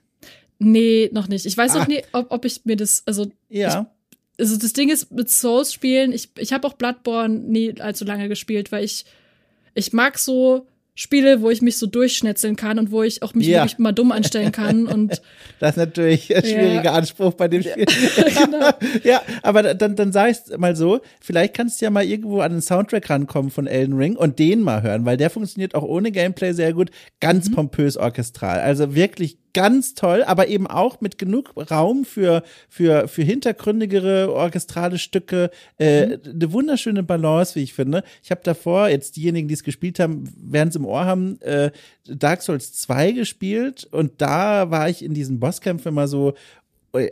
Nee, noch nicht. Ich weiß ah. auch nie, ob, ob ich mir das, also. Ja. Ich, also das Ding ist mit Souls-Spielen, ich, ich habe auch Bloodborne nie allzu lange gespielt, weil ich, ich mag so Spiele, wo ich mich so durchschnetzeln kann und wo ich auch mich ja. wirklich mal dumm anstellen kann und das ist natürlich ein schwieriger ja. Anspruch bei dem Spiel. genau. ja, aber dann dann sag ich's mal so, vielleicht kannst du ja mal irgendwo an den Soundtrack rankommen von Elden Ring und den mal hören, weil der funktioniert auch ohne Gameplay sehr gut, ganz mhm. pompös orchestral. Also wirklich ganz toll, aber eben auch mit genug Raum für, für, für hintergründigere orchestrale Stücke. Äh, mhm. Eine wunderschöne Balance, wie ich finde. Ich habe davor, jetzt diejenigen, die es gespielt haben, werden es im Ohr haben, äh, Dark Souls 2 gespielt und da war ich in diesen Bosskämpfen immer so,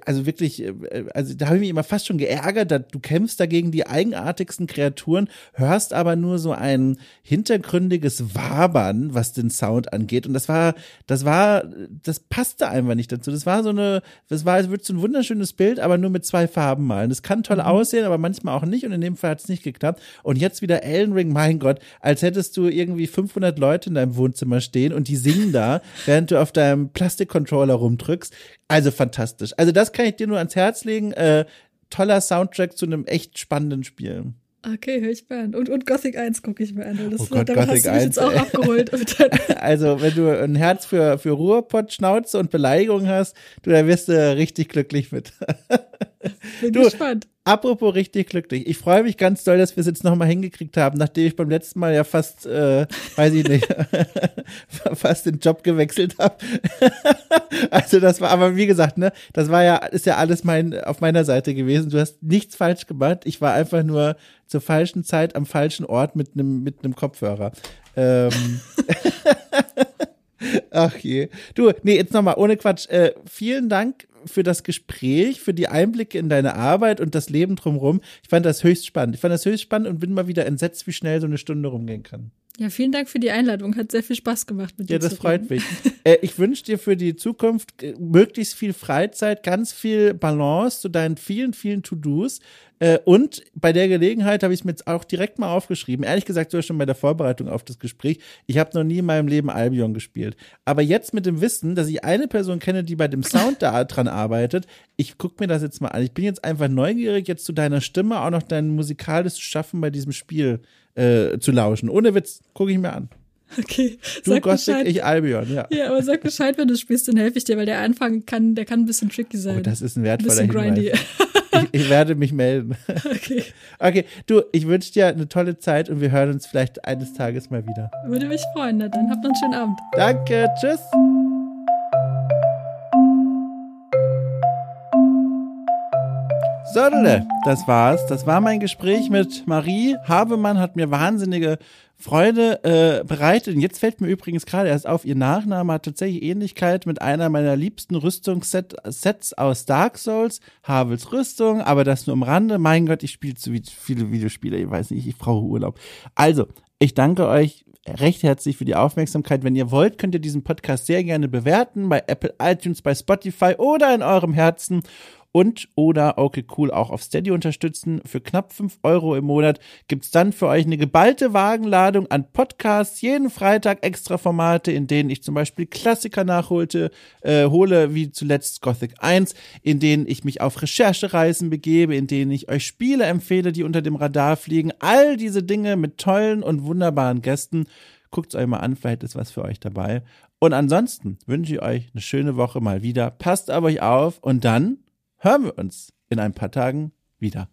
also wirklich, äh, also da habe ich mich immer fast schon geärgert, dass du kämpfst dagegen die eigenartigsten Kreaturen, hörst aber nur so ein hintergründiges Wabern, was den Sound angeht. Und das war, das war, das passte einfach nicht dazu. Das war so eine, das war, es wird so ein wunderschönes Bild, aber nur mit zwei Farben malen. Das kann toll mhm. aussehen, aber manchmal auch nicht. Und in dem Fall hat es nicht geklappt. Und jetzt wieder Elden Ring, mein Gott, als hättest du irgendwie 500 Leute in deinem Wohnzimmer stehen und die singen da, während du auf deinem Plastikcontroller rumdrückst. Also fantastisch. Also das kann ich dir nur ans Herz legen. Äh, toller Soundtrack zu einem echt spannenden Spiel. Okay, höre ich mir an. Und, und Gothic 1 gucke ich mir an. Das, oh Gott, damit Gothic hast du mich 1, jetzt auch abgeholt. also, wenn du ein Herz für, für Ruhrpott, Schnauze und Beleidigung hast, du, da wirst du richtig glücklich mit. Bin du, gespannt. Apropos richtig glücklich. Ich freue mich ganz doll, dass wir es jetzt nochmal hingekriegt haben, nachdem ich beim letzten Mal ja fast, äh, weiß ich nicht, fast den Job gewechselt habe. also das war, aber wie gesagt, ne, das war ja, ist ja alles mein, auf meiner Seite gewesen. Du hast nichts falsch gemacht. Ich war einfach nur zur falschen Zeit am falschen Ort mit einem mit einem Kopfhörer. Ähm. Ach je. Du, nee, jetzt nochmal, ohne Quatsch. Äh, vielen Dank für das Gespräch, für die Einblicke in deine Arbeit und das Leben drumherum. Ich fand das höchst spannend. Ich fand das höchst spannend und bin mal wieder entsetzt, wie schnell so eine Stunde rumgehen kann. Ja, vielen Dank für die Einladung. Hat sehr viel Spaß gemacht mit dir. Ja, das freut mich. äh, ich wünsche dir für die Zukunft äh, möglichst viel Freizeit, ganz viel Balance zu deinen vielen, vielen To-Dos. Äh, und bei der Gelegenheit habe ich es mir jetzt auch direkt mal aufgeschrieben. Ehrlich gesagt, sogar schon bei der Vorbereitung auf das Gespräch. Ich habe noch nie in meinem Leben Albion gespielt. Aber jetzt mit dem Wissen, dass ich eine Person kenne, die bei dem Sound da dran arbeitet, ich gucke mir das jetzt mal an. Ich bin jetzt einfach neugierig, jetzt zu deiner Stimme auch noch dein musikalisches Schaffen bei diesem Spiel äh, zu lauschen. Ohne Witz, gucke ich mir an. Okay. Du sag Gothic, Bescheid. ich Albion, ja. Ja, aber sag Bescheid, wenn du spielst, dann helfe ich dir, weil der Anfang kann, der kann ein bisschen tricky sein. Oh, das ist ein wertvoller ein bisschen Hinweis. Grindy. Ich, ich, werde mich melden. Okay. Okay, du, ich wünsche dir eine tolle Zeit und wir hören uns vielleicht eines Tages mal wieder. Würde mich freuen, na dann habt noch einen schönen Abend. Danke, tschüss. So, das war's. Das war mein Gespräch mit Marie Habemann. Hat mir wahnsinnige Freude äh, bereitet. Und jetzt fällt mir übrigens gerade erst auf, ihr Nachname hat tatsächlich Ähnlichkeit mit einer meiner liebsten Rüstungssets aus Dark Souls, Havels Rüstung, aber das nur am Rande. Mein Gott, ich spiele zu viele Videospiele, ich weiß nicht, ich brauche Urlaub. Also, ich danke euch recht herzlich für die Aufmerksamkeit. Wenn ihr wollt, könnt ihr diesen Podcast sehr gerne bewerten bei Apple iTunes, bei Spotify oder in eurem Herzen und oder okay cool auch auf Steady unterstützen. Für knapp fünf Euro im Monat gibt's dann für euch eine geballte Wagenladung an Podcasts, jeden Freitag extra Formate, in denen ich zum Beispiel Klassiker nachholte, äh, hole, wie zuletzt Gothic 1, in denen ich mich auf Recherchereisen begebe, in denen ich euch Spiele empfehle, die unter dem Radar fliegen. All diese Dinge mit tollen und wunderbaren Gästen. Guckt's euch mal an, vielleicht ist was für euch dabei. Und ansonsten wünsche ich euch eine schöne Woche mal wieder. Passt auf euch auf und dann hören wir uns in ein paar Tagen wieder.